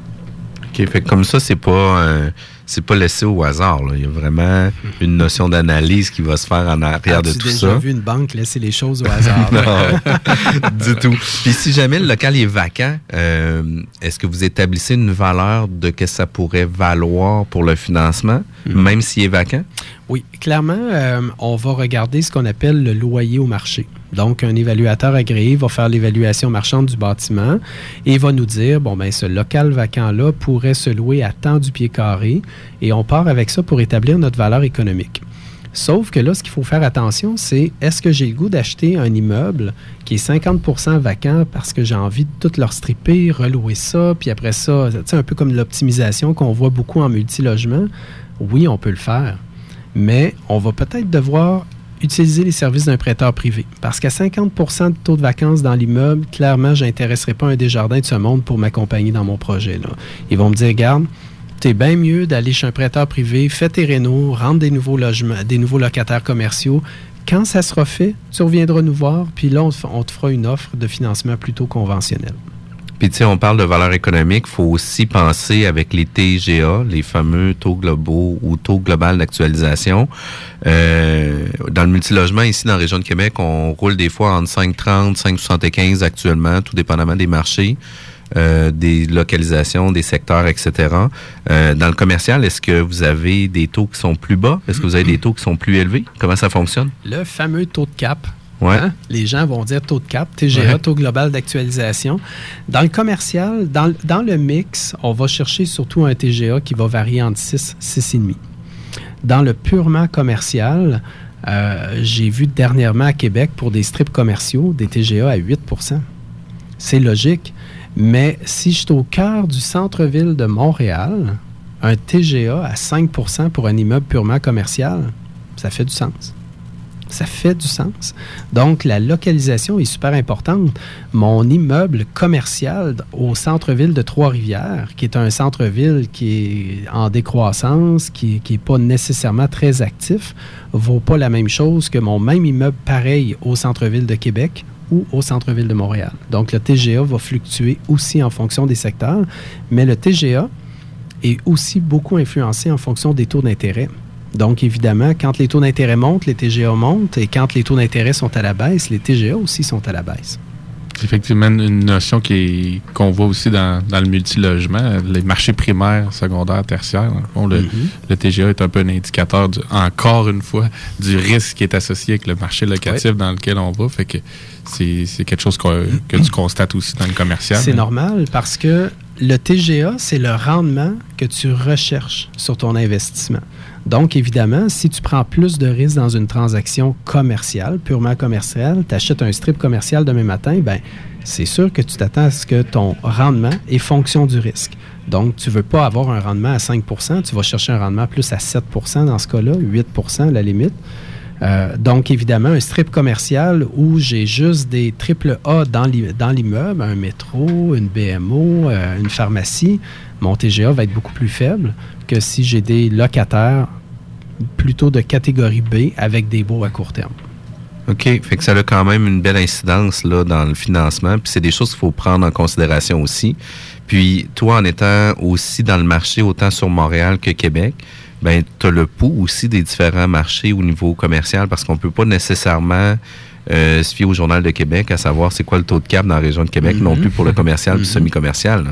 OK, fait comme ça, c'est pas euh, c'est pas laissé au hasard. là. Il y a vraiment une notion d'analyse qui va se faire en arrière de tout déjà ça. vu une banque laisser les choses au hasard? non, du tout. Puis si jamais le local est vacant, euh, est-ce que vous établissez une valeur de que ça pourrait valoir pour le financement, même s'il est vacant? Oui, clairement, euh, on va regarder ce qu'on appelle le loyer au marché. Donc, un évaluateur agréé va faire l'évaluation marchande du bâtiment et va nous dire, bon, ben, ce local vacant-là pourrait se louer à tant du pied carré et on part avec ça pour établir notre valeur économique. Sauf que là, ce qu'il faut faire attention, c'est est-ce que j'ai le goût d'acheter un immeuble qui est 50% vacant parce que j'ai envie de tout leur stripper, relouer ça, puis après ça, sais, un peu comme l'optimisation qu'on voit beaucoup en multilogement? Oui, on peut le faire mais on va peut-être devoir utiliser les services d'un prêteur privé. Parce qu'à 50% de taux de vacances dans l'immeuble, clairement, je n'intéresserai pas un Desjardins de ce monde pour m'accompagner dans mon projet. Là. Ils vont me dire, garde, c'est bien mieux d'aller chez un prêteur privé, fais tes rénaux, rendre des nouveaux logements, des nouveaux locataires commerciaux. Quand ça sera fait, tu reviendras nous voir, puis là, on te fera une offre de financement plutôt conventionnelle. Puis tu sais, on parle de valeur économique, faut aussi penser avec les TGA, les fameux taux globaux ou taux global d'actualisation. Euh, dans le multilogement, ici dans la région de Québec, on roule des fois entre 5,30, 5,75 actuellement, tout dépendamment des marchés. Euh, des localisations, des secteurs, etc. Euh, dans le commercial, est-ce que vous avez des taux qui sont plus bas? Est-ce que vous avez des taux qui sont plus élevés? Comment ça fonctionne? Le fameux taux de cap. Ouais. hein? Les gens vont dire taux de cap, TGA, Ouais. taux global d'actualisation. Dans le commercial, dans, le- dans le mix, on va chercher surtout un TGA qui va varier entre 6 6,5. Dans le purement commercial, Euh, J'ai vu dernièrement à Québec, pour des strips commerciaux, des TGA à 8% C'est logique. Mais si je suis au cœur du centre-ville de Montréal, un TGA à 5% pour un immeuble purement commercial, ça fait du sens. Ça fait du sens. Donc, la localisation est super importante. Mon immeuble commercial au centre-ville de Trois-Rivières, qui est un centre-ville qui est en décroissance, qui n'est pas nécessairement très actif, vaut pas la même chose que mon même immeuble pareil au centre-ville de Québec ou au centre-ville de Montréal. Donc, le TGA va fluctuer aussi en fonction des secteurs, mais le TGA est aussi beaucoup influencé en fonction des taux d'intérêt. Donc, évidemment, quand les taux d'intérêt montent, les TGA montent, et quand les taux d'intérêt sont à la baisse, les TGA aussi sont à la baisse. C'est effectivement une notion qui est- qu'on voit aussi dans, dans le multilogement, les marchés primaires, secondaires, tertiaires. le Mhm. le TGA est un peu un indicateur, du- encore une fois, du risque qui est associé avec le marché locatif dans lequel on va. Fait que c'est c'est quelque chose que tu constates aussi dans le commercial. C'est normal parce que le TGA, c'est le rendement que tu recherches sur ton investissement. Donc, évidemment, si tu prends plus de risques dans une transaction commerciale, purement commerciale, tu achètes un strip commercial demain matin, ben, c'est sûr que tu t'attends à ce que ton rendement est fonction du risque. Donc, tu ne veux pas avoir un rendement à 5% tu vas chercher un rendement plus à 7% dans ce cas-là, 8 à la limite. Euh, donc, évidemment, un strip commercial où j'ai juste des triple A dans l'i- dans l'immeuble, un métro, une BMO, euh, une pharmacie, mon TGA va être beaucoup plus faible que si j'ai des locataires plutôt de catégorie B avec des baux à court terme. OK. Fait que ça a quand même une belle incidence là, dans le financement. Puis c'est des choses qu'il faut prendre en considération aussi. Puis toi, en étant aussi dans le marché, autant sur Montréal que Québec, ben tu as le pouls aussi des différents marchés au niveau commercial parce qu'on peut pas nécessairement euh, se fier au Journal de Québec à savoir c'est quoi le taux de cap dans la région de Québec, non Mhm. plus pour le commercial puis Mhm. semi-commercial.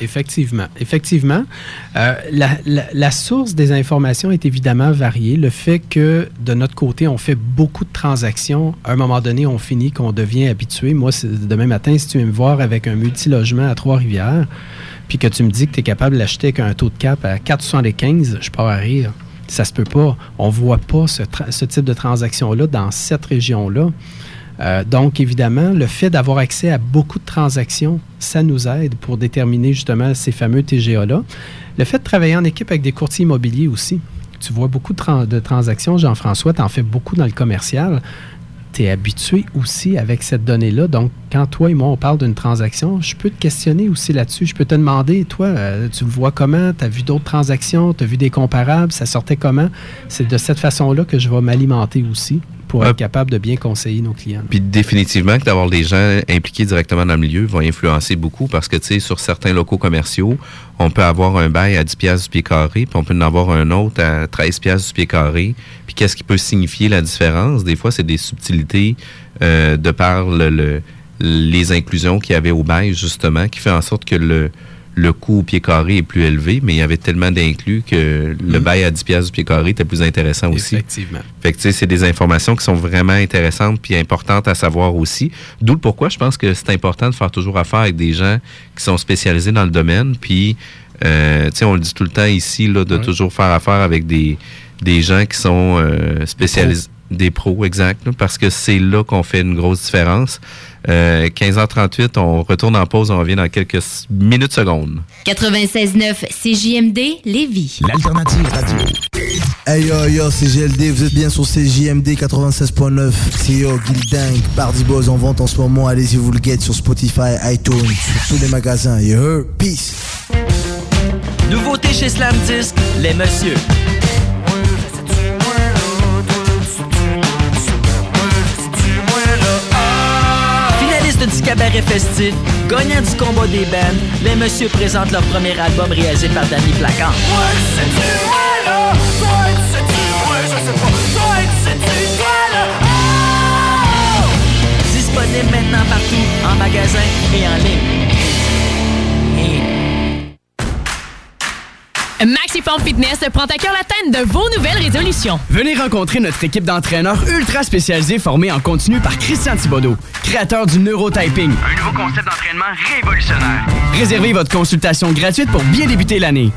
Effectivement. Effectivement. Euh, la, la- la source des informations est évidemment variée. Le fait que de notre côté, on fait beaucoup de transactions, à un moment donné, on finit qu'on devient habitué. Moi, demain matin, si tu viens me voir avec un multilogement à Trois-Rivières, puis que tu me dis que tu es capable de l'acheter avec un taux de cap à 4,75, je pars à rire. Ça se peut pas. On voit pas ce, type de transaction-là dans cette région-là. Euh, donc, évidemment, le fait d'avoir accès à beaucoup de transactions, ça nous aide pour déterminer justement ces fameux TGA-là. Le fait de travailler en équipe avec des courtiers immobiliers aussi. Tu vois beaucoup de, de transactions, Jean-François, tu en fais beaucoup dans le commercial. Tu es habitué aussi avec cette donnée-là. Donc, quand toi et moi, on parle d'une transaction, je peux te questionner aussi là-dessus. Je peux te demander, toi, euh, tu le vois comment? Tu as vu d'autres transactions? Tu as vu des comparables? Ça sortait comment? C'est de cette façon-là que je vais m'alimenter aussi pour être capable de bien conseiller nos clients. Puis définitivement que d'avoir des gens impliqués directement dans le milieu va influencer beaucoup parce que, tu sais, sur certains locaux commerciaux, on peut avoir un bail à 10 pièces du pied carré, puis on peut en avoir un autre à 13 pièces du pied carré. Puis qu'est-ce qui peut signifier la différence? Des fois, c'est des subtilités euh, de par le, le- les inclusions qu'il y avait au bail, justement, qui fait en sorte que le, le coût au pied carré est plus élevé, mais il y avait tellement d'inclus que le bail à 10 pièces du pied carré était plus intéressant aussi. Effectivement. Fait que, tu sais, c'est des informations qui sont vraiment intéressantes puis importantes à savoir aussi. D'où le pourquoi je pense que c'est important de faire toujours affaire avec des gens qui sont spécialisés dans le domaine. Puis, euh, tu sais, on le dit tout le temps ici, là, de toujours faire affaire avec des, des gens qui sont euh, spécialisés. Des pros, exact, là, parce que c'est là qu'on fait une grosse différence. Euh, 15h38, on retourne en pause, on revient dans quelques minutes secondes. 96.9 CJMD Lévis. L'alternative radio. Hey yo yo, c'est GLD, vous êtes bien sur CJMD 96.9. C'est yo, Gildang, Party Boys en vente en ce moment. Allez-y, vous le guette sur Spotify, iTunes, sur tous les magasins. You heard? Peace. Nouveauté chez Slam Disc, les messieurs. Du cabaret festif, gagnant du combat des bands, les messieurs présentent leur premier album réalisé par Danny Placard. Disponible maintenant partout, en magasin et en ligne. Maxiform Fitness prend à cœur l'atteinte de vos nouvelles résolutions. Venez rencontrer notre équipe d'entraîneurs ultra spécialisés formés en continu par Christian Thibodeau, créateur du neurotyping. Un nouveau concept d'entraînement révolutionnaire. Réservez votre consultation gratuite pour bien débuter l'année.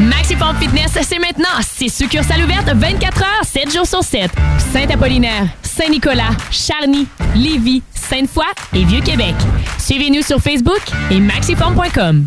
Maxipompe Fitness, c'est maintenant. C'est succursale ouverte 24 heures, 7 jours sur 7. Saint-Apollinaire, Saint-Nicolas, Charny, Lévis, Sainte-Foy et Vieux-Québec. Suivez-nous sur Facebook et maxipompe.com.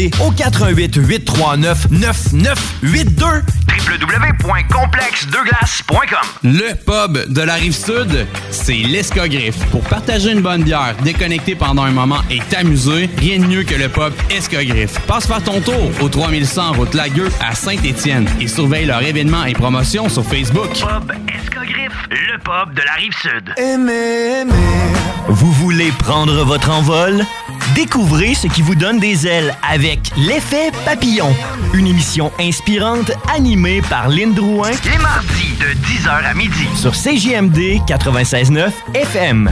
au 88 839 9982 www.complexdeglace.com Le pub de la rive sud, c'est l'Escogriffe. Pour partager une bonne bière, déconnecter pendant un moment et t'amuser, rien de mieux que le pub Escogriffe. Passe faire ton tour au 3100 route Lagueux à Saint-Étienne et surveille leurs événements et promotions sur Facebook. Pub Escogriffe, le pub de la rive sud. Vous voulez prendre votre envol? Découvrez ce qui vous donne des ailes avec L'effet papillon, une émission inspirante animée par Lynn Drouin Les mardis de 10h à midi. sur CJMD 96.9 FM.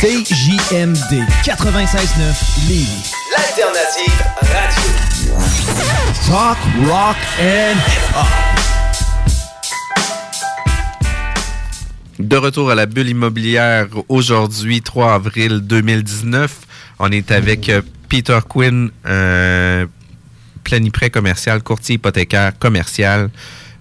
CJMD 96.9 Lévis. L'alternative radio. Talk, rock and hip-hop. De retour à la bulle immobilière aujourd'hui, 3 avril 2019. On est avec euh, Peter Quinn, euh, planiprêt commercial, courtier hypothécaire commercial.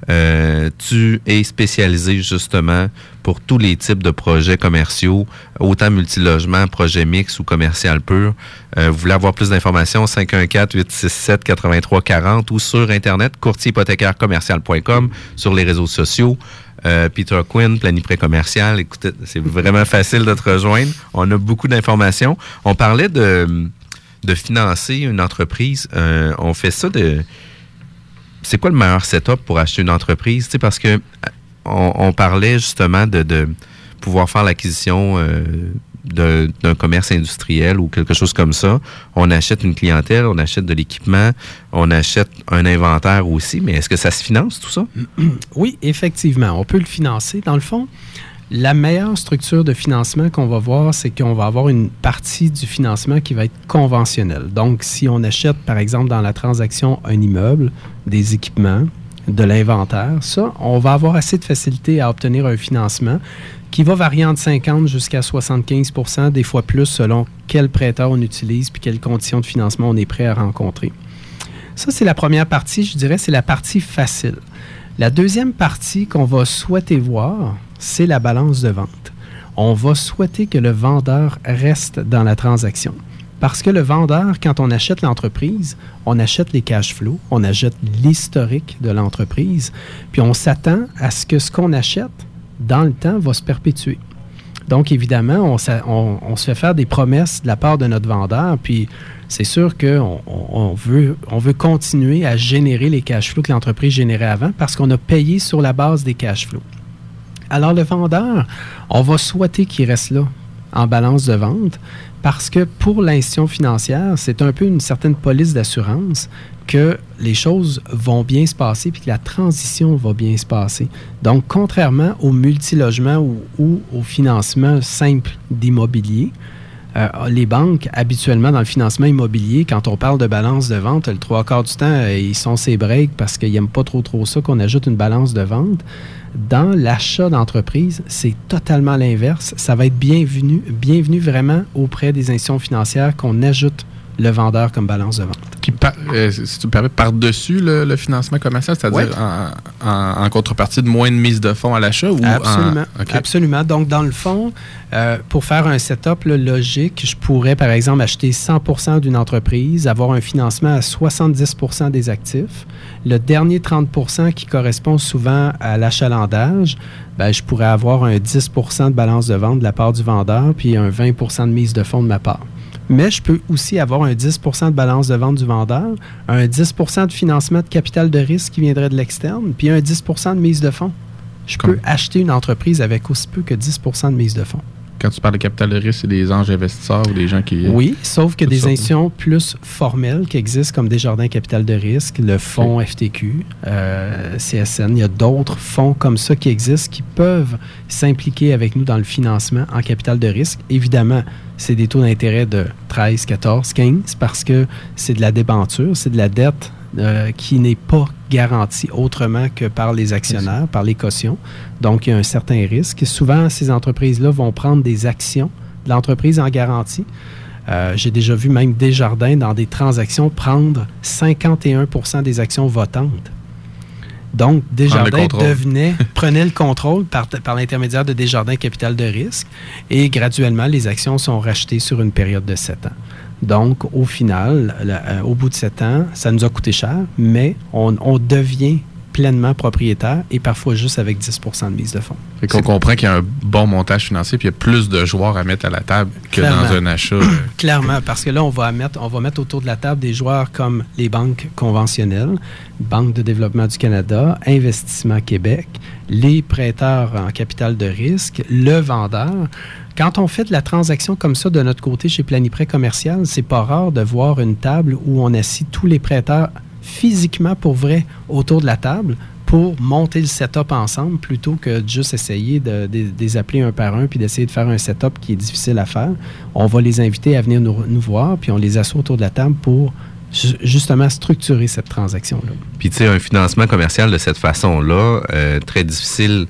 Euh, tu es spécialisé justement pour tous les types de projets commerciaux, autant multilogement, projet mix ou commercial pur. Euh, vous voulez avoir plus d'informations, 514-867-8340 ou sur Internet, courtierhypothécaire-commercial.com, sur les réseaux sociaux. Euh, Peter Quinn, planiprêt commercial. Écoutez, c'est vraiment facile de te rejoindre. On a beaucoup d'informations. On parlait de, de financer une entreprise. Euh, on fait ça de c'est quoi le meilleur setup pour acheter une entreprise? Parce que euh, on, parlait justement de, de pouvoir faire l'acquisition d'un commerce industriel ou quelque chose comme ça. On achète une clientèle, on achète de l'équipement, on achète un inventaire aussi, mais est-ce que ça se finance tout ça? Oui, effectivement, on peut le financer. Dans le fond, la meilleure structure de financement qu'on va voir, c'est qu'on va avoir une partie du financement qui va être conventionnelle. Donc, si on achète, par exemple, dans la transaction un immeuble, des équipements, de l'inventaire, ça, on va avoir assez de facilité à obtenir un financement qui va varier entre 50 jusqu'à 75 des fois plus selon quel prêteur on utilise puis quelles conditions de financement on est prêt à rencontrer. Ça, c'est la première partie, je dirais, c'est la partie facile. La deuxième partie qu'on va souhaiter voir, c'est la balance de vente. On va souhaiter que le vendeur reste dans la transaction. Parce que le vendeur, quand on achète l'entreprise, on achète les cash flows, on achète l'historique de l'entreprise, puis on s'attend à ce que ce qu'on achète, dans le temps, va se perpétuer. Donc, évidemment, on, se fait faire des promesses de la part de notre vendeur, puis c'est sûr qu'on on, on veut, on veut continuer à générer les cash flows que l'entreprise générait avant parce qu'on a payé sur la base des cash flows. Alors, le vendeur, on va souhaiter qu'il reste là, en balance de vente, parce que pour l'institution financière, c'est un peu une certaine police d'assurance que les choses vont bien se passer puis que la transition va bien se passer. Donc, contrairement au multilogement ou, ou au financement simple d'immobilier, euh, les banques, habituellement, dans le financement immobilier, quand on parle de balance de vente, le trois quarts du temps, euh, ils sont ses breaks parce qu'ils n'aiment pas trop trop ça qu'on ajoute une balance de vente. Dans l'achat d'entreprise, c'est totalement l'inverse. Ça va être bienvenu, bienvenu vraiment auprès des institutions financières qu'on ajoute le vendeur comme balance de vente. Par- euh, si tu me permets, par-dessus le, le financement commercial, c'est-à-dire en, en- en contrepartie de moins de mise de fonds à l'achat ou en- Absolument. OK. Absolument. Donc, dans le fond, euh, pour faire un setup là, logique, je pourrais, par exemple, acheter 100% d'une entreprise, avoir un financement à 70% des actifs. Le dernier 30% qui correspond souvent à l'achalandage, ben, je pourrais avoir un 10% de balance de vente de la part du vendeur, puis un 20% de mise de fonds de ma part. Mais je peux aussi avoir un 10% de balance de vente du vendeur, un 10% de financement de capital de risque qui viendrait de l'externe, puis un 10% de mise de fonds Je peux acheter une entreprise avec aussi peu que 10% de mise de fonds. Quand tu parles de capital de risque, c'est des anges investisseurs ou des gens qui. Oui, sauf que des sortes. institutions plus formelles qui existent comme Desjardins Capital de risque, le fonds FTQ, euh, CSN, il y a d'autres fonds comme ça qui existent qui peuvent s'impliquer avec nous dans le financement en capital de risque. Évidemment, c'est des taux d'intérêt de 13, 14, 15 parce que c'est de la débenture, c'est de la dette euh, qui n'est pas garantie autrement que par les actionnaires, par les cautions. Donc, il y a un certain risque. Souvent, ces entreprises-là vont prendre des actions de l'entreprise en garantie. Euh, J'ai déjà vu même Desjardins dans des transactions prendre 51% des actions votantes. Donc, Desjardins devenait, prenait le contrôle par, par l'intermédiaire de Desjardins Capital de risque et graduellement, les actions sont rachetées sur une période de 7 ans. Donc, au final, euh, au bout de 7 ans, ça nous a coûté cher, mais on devient pleinement propriétaire et parfois juste avec 10 de mise de fonds. Fait qu'on comprend qu'il y a un bon montage financier puis il y a plus de joueurs à mettre à la table que Clairement. dans un achat. euh, Clairement, parce que là, on va mettre, on va mettre autour de la table des joueurs comme les banques conventionnelles, Banque de développement du Canada, Investissement Québec, les prêteurs en capital de risque, le vendeur. Quand on fait de la transaction comme ça de notre côté chez Planiprêt Commercial, c'est pas rare de voir une table où on assit tous les prêteurs physiquement pour vrai autour de la table pour monter le setup ensemble plutôt que de juste essayer de, les appeler un par un puis d'essayer de faire un setup qui est difficile à faire. On va les inviter à venir nous, voir puis on les assoit autour de la table pour ju- justement structurer cette transaction-là. Puis, tu sais, un financement commercial de cette façon-là, euh, très difficile,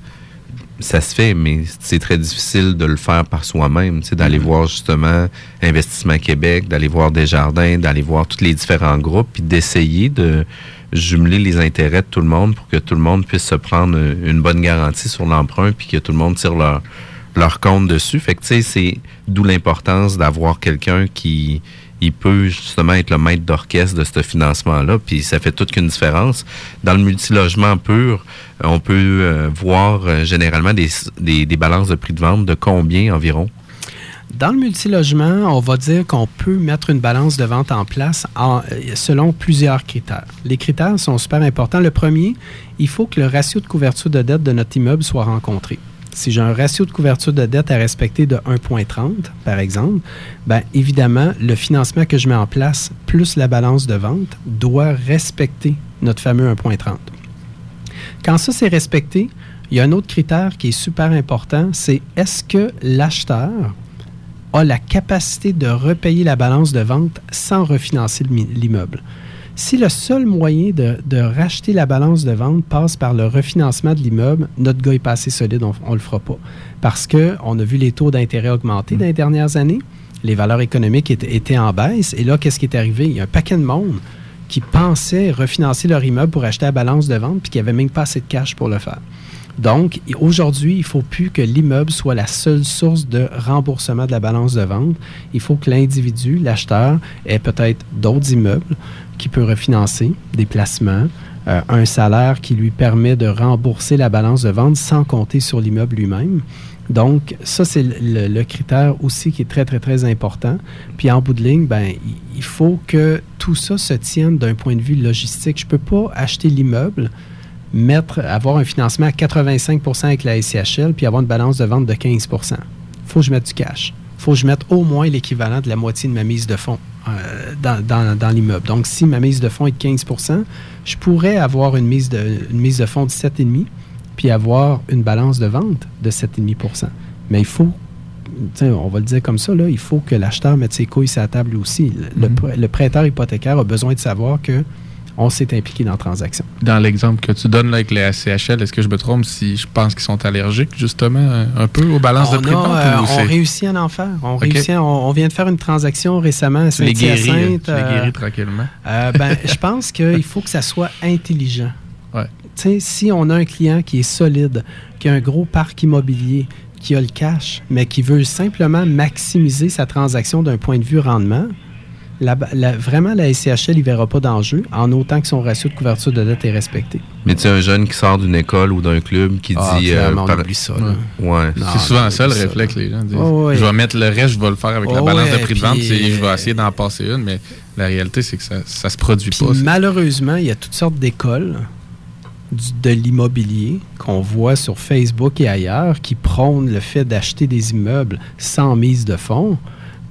ça se fait, mais c'est très difficile de le faire par soi-même. Tu sais, d'aller voir justement Investissement Québec, d'aller voir Desjardins, d'aller voir tous les différents groupes, puis d'essayer de jumeler les intérêts de tout le monde pour que tout le monde puisse se prendre une une bonne garantie sur l'emprunt, puis que tout le monde tire leur, leur compte dessus. Fait que, tu sais, c'est d'où l'importance d'avoir quelqu'un qui il peut justement être le maître d'orchestre de ce financement-là, puis ça fait toute qu'une différence. Dans le multilogement pur, euh, on peut euh, voir euh, généralement des, balances de prix de vente de combien environ? Dans le multilogement, on va dire qu'on peut mettre une balance de vente en place selon plusieurs critères. Les critères sont super importants. Le premier, il faut que le ratio de couverture de dette de notre immeuble soit rencontré. Si j'ai un ratio de couverture de dette à respecter de 1,30, par exemple, ben évidemment, le financement que je mets en place plus la balance de vente doit respecter notre fameux 1,30. Quand ça c'est respecté, il y a un autre critère qui est super important, c'est est-ce que l'acheteur a la capacité de repayer la balance de vente sans refinancer l'immeuble? Si le seul moyen de, racheter la balance de vente passe par le refinancement de l'immeuble, notre gars est pas assez solide, on ne le fera pas. Parce qu'on a vu les taux d'intérêt augmenter dans les dernières années, les valeurs économiques étaient, étaient en baisse, et là, qu'est-ce qui est arrivé? Il y a un paquet de monde qui pensait refinancer leur immeuble pour acheter la balance de vente, puis qui n'avait même pas assez de cash pour le faire. Donc, aujourd'hui, il ne faut plus que l'immeuble soit la seule source de remboursement de la balance de vente. Il faut que l'individu, l'acheteur, ait peut-être d'autres immeubles qui peut refinancer, des placements, euh, un salaire qui lui permet de rembourser la balance de vente sans compter sur l'immeuble lui-même. Donc, ça, c'est le, critère aussi qui est très, très, très important. Puis en bout de ligne, ben, il- il faut que tout ça se tienne d'un point de vue logistique. Je ne peux pas acheter l'immeuble, mettre, avoir un financement à 85% avec la SCHL, puis avoir une balance de vente de 15% Il faut que je mette du cash. Il faut que je mette au moins l'équivalent de la moitié de ma mise de fonds euh, dans, dans- dans l'immeuble. Donc, si ma mise de fonds est de 15% je pourrais avoir une mise de, une mise de fonds de 7,5 puis avoir une balance de vente de 7,5% Mais il faut, on va le dire comme ça, là, il faut que l'acheteur mette ses couilles sur la table aussi. Le, le prêteur hypothécaire a besoin de savoir que on s'est impliqué dans la transaction. Dans l'exemple que tu donnes là, avec les ACHL, est-ce que je me trompe si je pense qu'ils sont allergiques justement un, peu aux balances on, de prix euh, on c'est- réussit à en faire. On, Ok. réussit à- on, on vient de faire une transaction récemment à euh, Saint-Hyacinthe. tu les euh, guéris tranquillement. euh, ben, je pense qu'il faut que ça soit intelligent. Ouais. Si on a un client qui est solide, qui a un gros parc immobilier, qui a le cash, mais qui veut simplement maximiser sa transaction d'un point de vue rendement, la- la- vraiment, la SCHL, il ne verra pas d'enjeu en autant que son ratio de couverture de dette est respecté. Mais tu sais, un jeune qui sort d'une école ou d'un club qui Ah, dit... euh, on oublie ça. Ouais. c'est souvent ça le réflexe, les gens disent. Oh, ouais. Je vais mettre le reste, je vais le faire avec la Oh, balance de prix de vente, je vais euh, essayer d'en passer une, mais la réalité, c'est que ça, ça se produit Puis pas. malheureusement, il y a toutes sortes d'écoles de l'immobilier qu'on voit sur Facebook et ailleurs qui prônent le fait d'acheter des immeubles sans mise de fonds,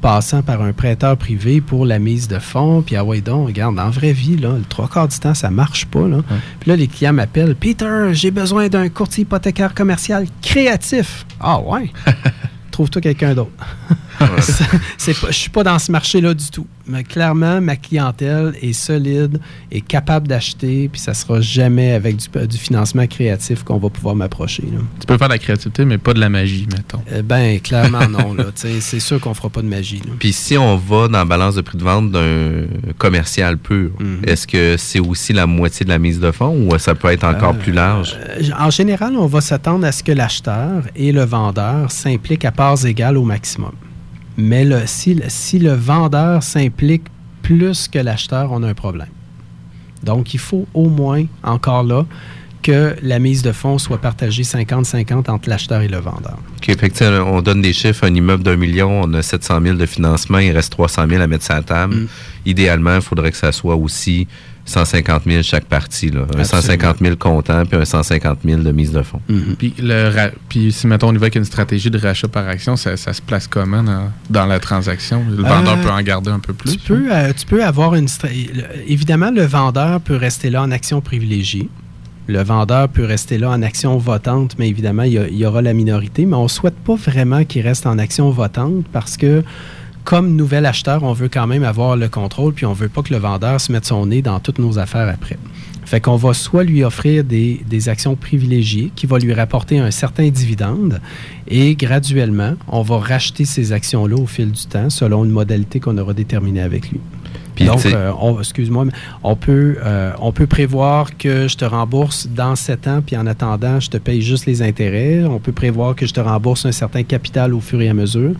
passant par un prêteur privé pour la mise de fonds. Puis, ah ouais, donc, regarde, en vraie vie, là, le trois quarts du temps, ça marche pas. Là. Puis là, les clients m'appellent Peter, j'ai besoin d'un courtier hypothécaire commercial créatif. Ah ouais? Trouve-toi quelqu'un d'autre. C'est- c'est pas- je suis pas dans ce marché-là du tout. Mais clairement, ma clientèle est solide, est capable d'acheter, puis ça sera jamais avec du, du financement créatif qu'on va pouvoir m'approcher. Tu peux faire de la créativité, mais pas de la magie, mettons. Euh, ben, clairement non. C'est sûr qu'on fera pas de magie. là. Puis si on va dans la balance de prix de vente d'un commercial pur, Mhm. est-ce que c'est aussi la moitié de la mise de fonds ou ça peut être encore plus large? Euh, En général, on va s'attendre à ce que l'acheteur et le vendeur s'impliquent à parts égales au maximum. Mais le- si, le- si le vendeur s'implique plus que l'acheteur, on a un problème. Donc, il faut au moins, encore là, que la mise de fonds soit partagée 50-50 entre l'acheteur et le vendeur. OK, fait que, on donne des chiffres, un immeuble d'un million, on a 700 000 de financement, il reste 300 000 à mettre sur la table. Mm. Idéalement, il faudrait que ça soit aussi 150 000 chaque partie. Là. Un Absolument. 150 000 comptant puis un 150 000 de mise de fonds. Puis, le ra- puis si, mettons, on y va avec une stratégie de rachat par action, ça, ça se place comment dans, dans la transaction? Le vendeur Euh, peut en garder un peu plus? Tu peux, euh, tu peux avoir une... Évidemment, le vendeur peut rester là en action privilégiée. Le vendeur peut rester là en action votante, mais évidemment, il y, a- il y aura la minorité. Mais on ne souhaite pas vraiment qu'il reste en action votante parce que, comme nouvel acheteur, on veut quand même avoir le contrôle, puis on ne veut pas que le vendeur se mette son nez dans toutes nos affaires après. Fait qu'on va soit lui offrir des, des actions privilégiées qui vont lui rapporter un certain dividende et graduellement, on va racheter ces actions-là au fil du temps selon une modalité qu'on aura déterminée avec lui. Puis, Donc, euh, excuse-moi, mais on peut, euh, on peut prévoir que je te rembourse dans 7 ans, puis en attendant, je te paye juste les intérêts. On peut prévoir que je te rembourse un certain capital au fur et à mesure.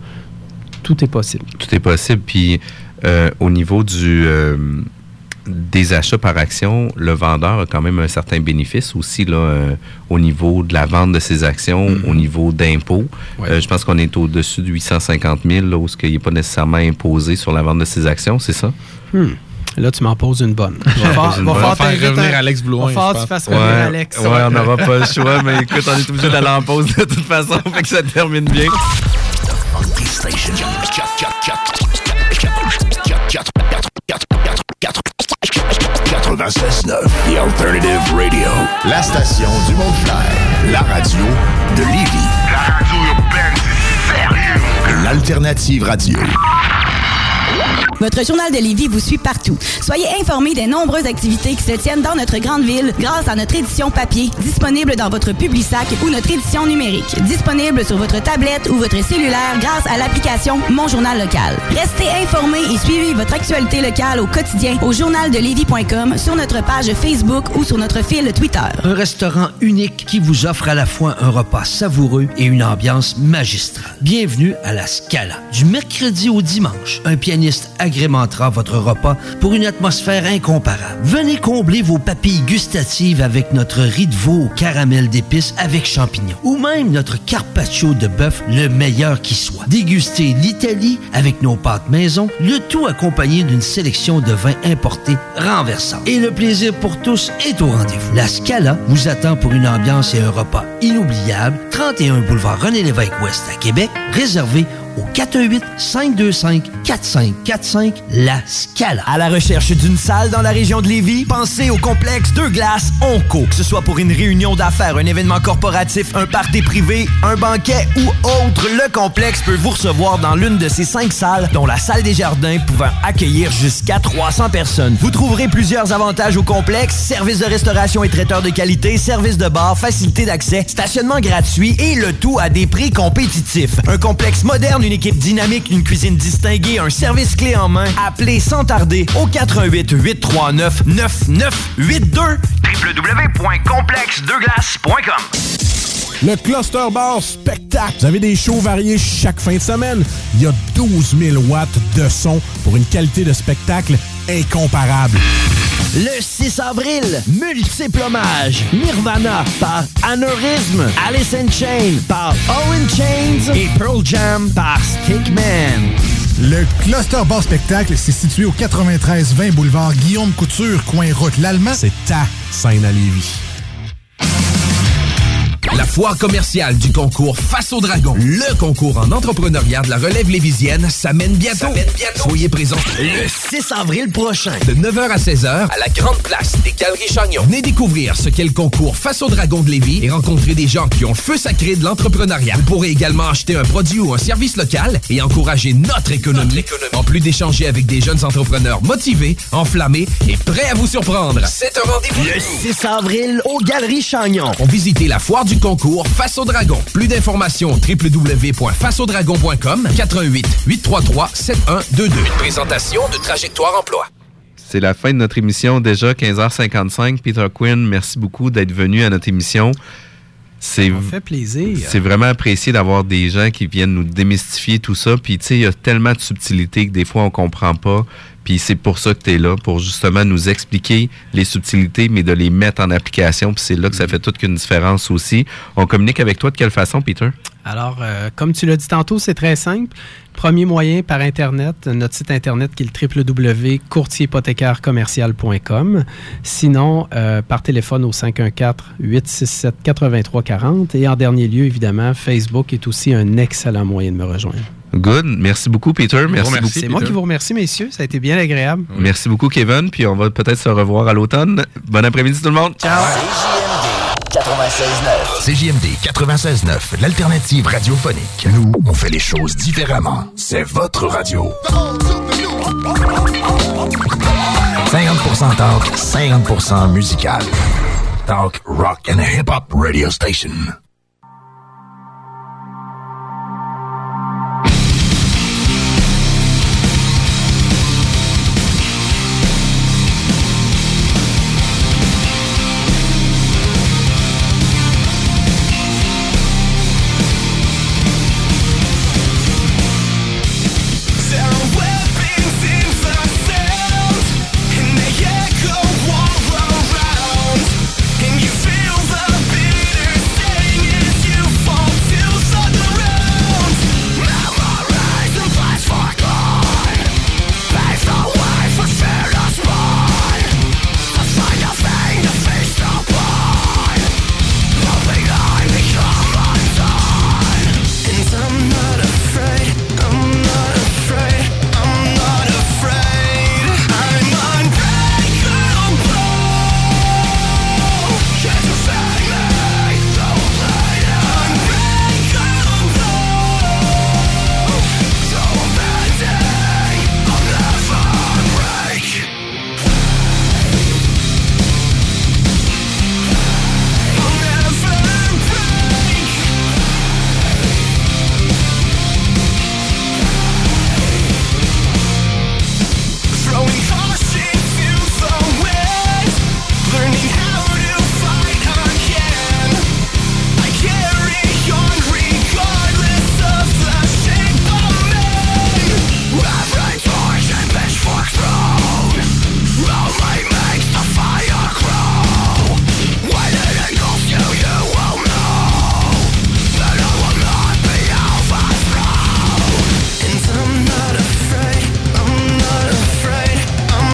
Tout est possible. Tout est possible. Puis euh, au niveau du euh, des achats par action, le vendeur a quand même un certain bénéfice aussi là, euh, au niveau de la vente de ses actions, au niveau d'impôts. Euh, je pense qu'on est au-dessus de 850 000, là, où ce qu'il n'est pas nécessairement imposé sur la vente de ses actions, c'est ça? Hmm. Là, tu m'en poses une bonne. Va faire revenir Alex Blouin, va que tu fasses revenir Ouais, Alex. ouais, on n'aura pas le choix, mais écoute, on est obligé d'aller en pause de toute façon, fait que ça termine bien. Station 96.9, The Alternative Radio. La station du monde. La radio de Lévis. La radio urbaine, c'est sérieux. L'Alternative Radio. Votre journal de Lévis vous suit partout. Soyez informés des nombreuses activités qui se tiennent dans notre grande ville grâce à notre édition papier, disponible dans votre Publisac ou notre édition numérique, disponible sur votre tablette ou votre cellulaire grâce à l'application Mon Journal Local. Restez informés et suivez votre actualité locale au quotidien au journaldelévis.com, sur notre page Facebook ou sur notre fil Twitter. Un restaurant unique qui vous offre à la fois un repas savoureux et une ambiance magistrale. Bienvenue à la Scala. Du mercredi au dimanche, un pianiste agrémentera votre repas pour une atmosphère incomparable. Venez combler vos papilles gustatives avec notre riz de veau au caramel d'épices avec champignons ou même notre carpaccio de bœuf le meilleur qui soit. Dégustez l'Italie avec nos pâtes maison, le tout accompagné d'une sélection de vins importés renversants. Et le plaisir pour tous est au rendez-vous. La Scala vous attend pour une ambiance et un repas inoubliables. 31 boulevard René-Lévesque Ouest à Québec, réservé au 418-525-4545, La Scala. À la recherche d'une salle dans la région de Lévis, pensez au complexe Deux Glaces Onco. Que ce soit pour une réunion d'affaires, un événement corporatif, un party privé, un banquet ou autre, le complexe peut vous recevoir dans l'une de ces cinq salles, dont la salle des jardins pouvant accueillir jusqu'à 300 personnes. Vous trouverez plusieurs avantages au complexe, services de restauration et traiteurs de qualité, services de bar, facilité d'accès, stationnement gratuit et le tout à des prix compétitifs. Un complexe moderne, une équipe dynamique, une cuisine distinguée, un service clé en main. Appelez sans tarder au 88 839 9982 www.complexdeglace.com Le Cluster Bar Spectacle. Vous avez des shows variés chaque fin de semaine. Il y a 12 000 watts de son pour une qualité de spectacle incomparable. Le 6 avril, Multiple Hommage, Nirvana par Aneurysm, Alice in Chain par Owen Chains et Pearl Jam par Stickman. Le Cluster Bar Spectacle, c'est situé au 93-20 boulevard Guillaume Couture, coin route l'Allemand. C'est ta scène à Lévis. Foire commerciale du concours Face au Dragon, le concours en entrepreneuriat de la relève lévisienne, s'amène bientôt. Soyez présents le 6 avril prochain, de 9h à 16h, à la Grande Place des Galeries Chagnon. Venez découvrir ce qu'est le concours Face au Dragon de Lévis et rencontrer des gens qui ont le feu sacré de l'entrepreneuriat. Vous pourrez également acheter un produit ou un service local et encourager notre économie. En plus d'échanger avec des jeunes entrepreneurs motivés, enflammés et prêts à vous surprendre. C'est un rendez-vous le 6 avril aux Galeries Chagnon. On visiter la foire du concours Face au Dragon. Plus d'informations www.faceaudragon.com 88 833 7122. Une présentation de Trajectoire Emploi. C'est la fin de notre émission déjà, 15h55. Peter Quinn, merci beaucoup d'être venu à notre émission. C'est fait plaisir. C'est vraiment apprécié d'avoir des gens qui viennent nous démystifier tout ça. Puis, tu sais, il y a tellement de subtilités que des fois, on comprend pas. Puis, c'est pour ça que tu es là, pour justement nous expliquer les subtilités, mais de les mettre en application. Puis, c'est là que ça fait toute une différence aussi. On communique avec toi de quelle façon, Peter? Alors, euh, comme tu l'as dit tantôt, c'est très simple. Premier moyen par Internet, notre site Internet qui est le www.courtierhypothécaire-commercial.com. Sinon, euh, par téléphone au 514-867-8340. Et en dernier lieu, évidemment, Facebook est aussi un excellent moyen de me rejoindre. Good. Merci beaucoup, Peter. Merci beaucoup. C'est moi qui vous remercie, messieurs. Ça a été bien agréable. Merci beaucoup, Kevin. Puis on va peut-être se revoir à l'automne. Bon après-midi, tout le monde. Ciao. 96.9. CJMD 96.9, l'alternative radiophonique. Nous, on fait les choses différemment. C'est votre radio. 50% talk, 50% musical. Talk, rock and hip-hop radio station.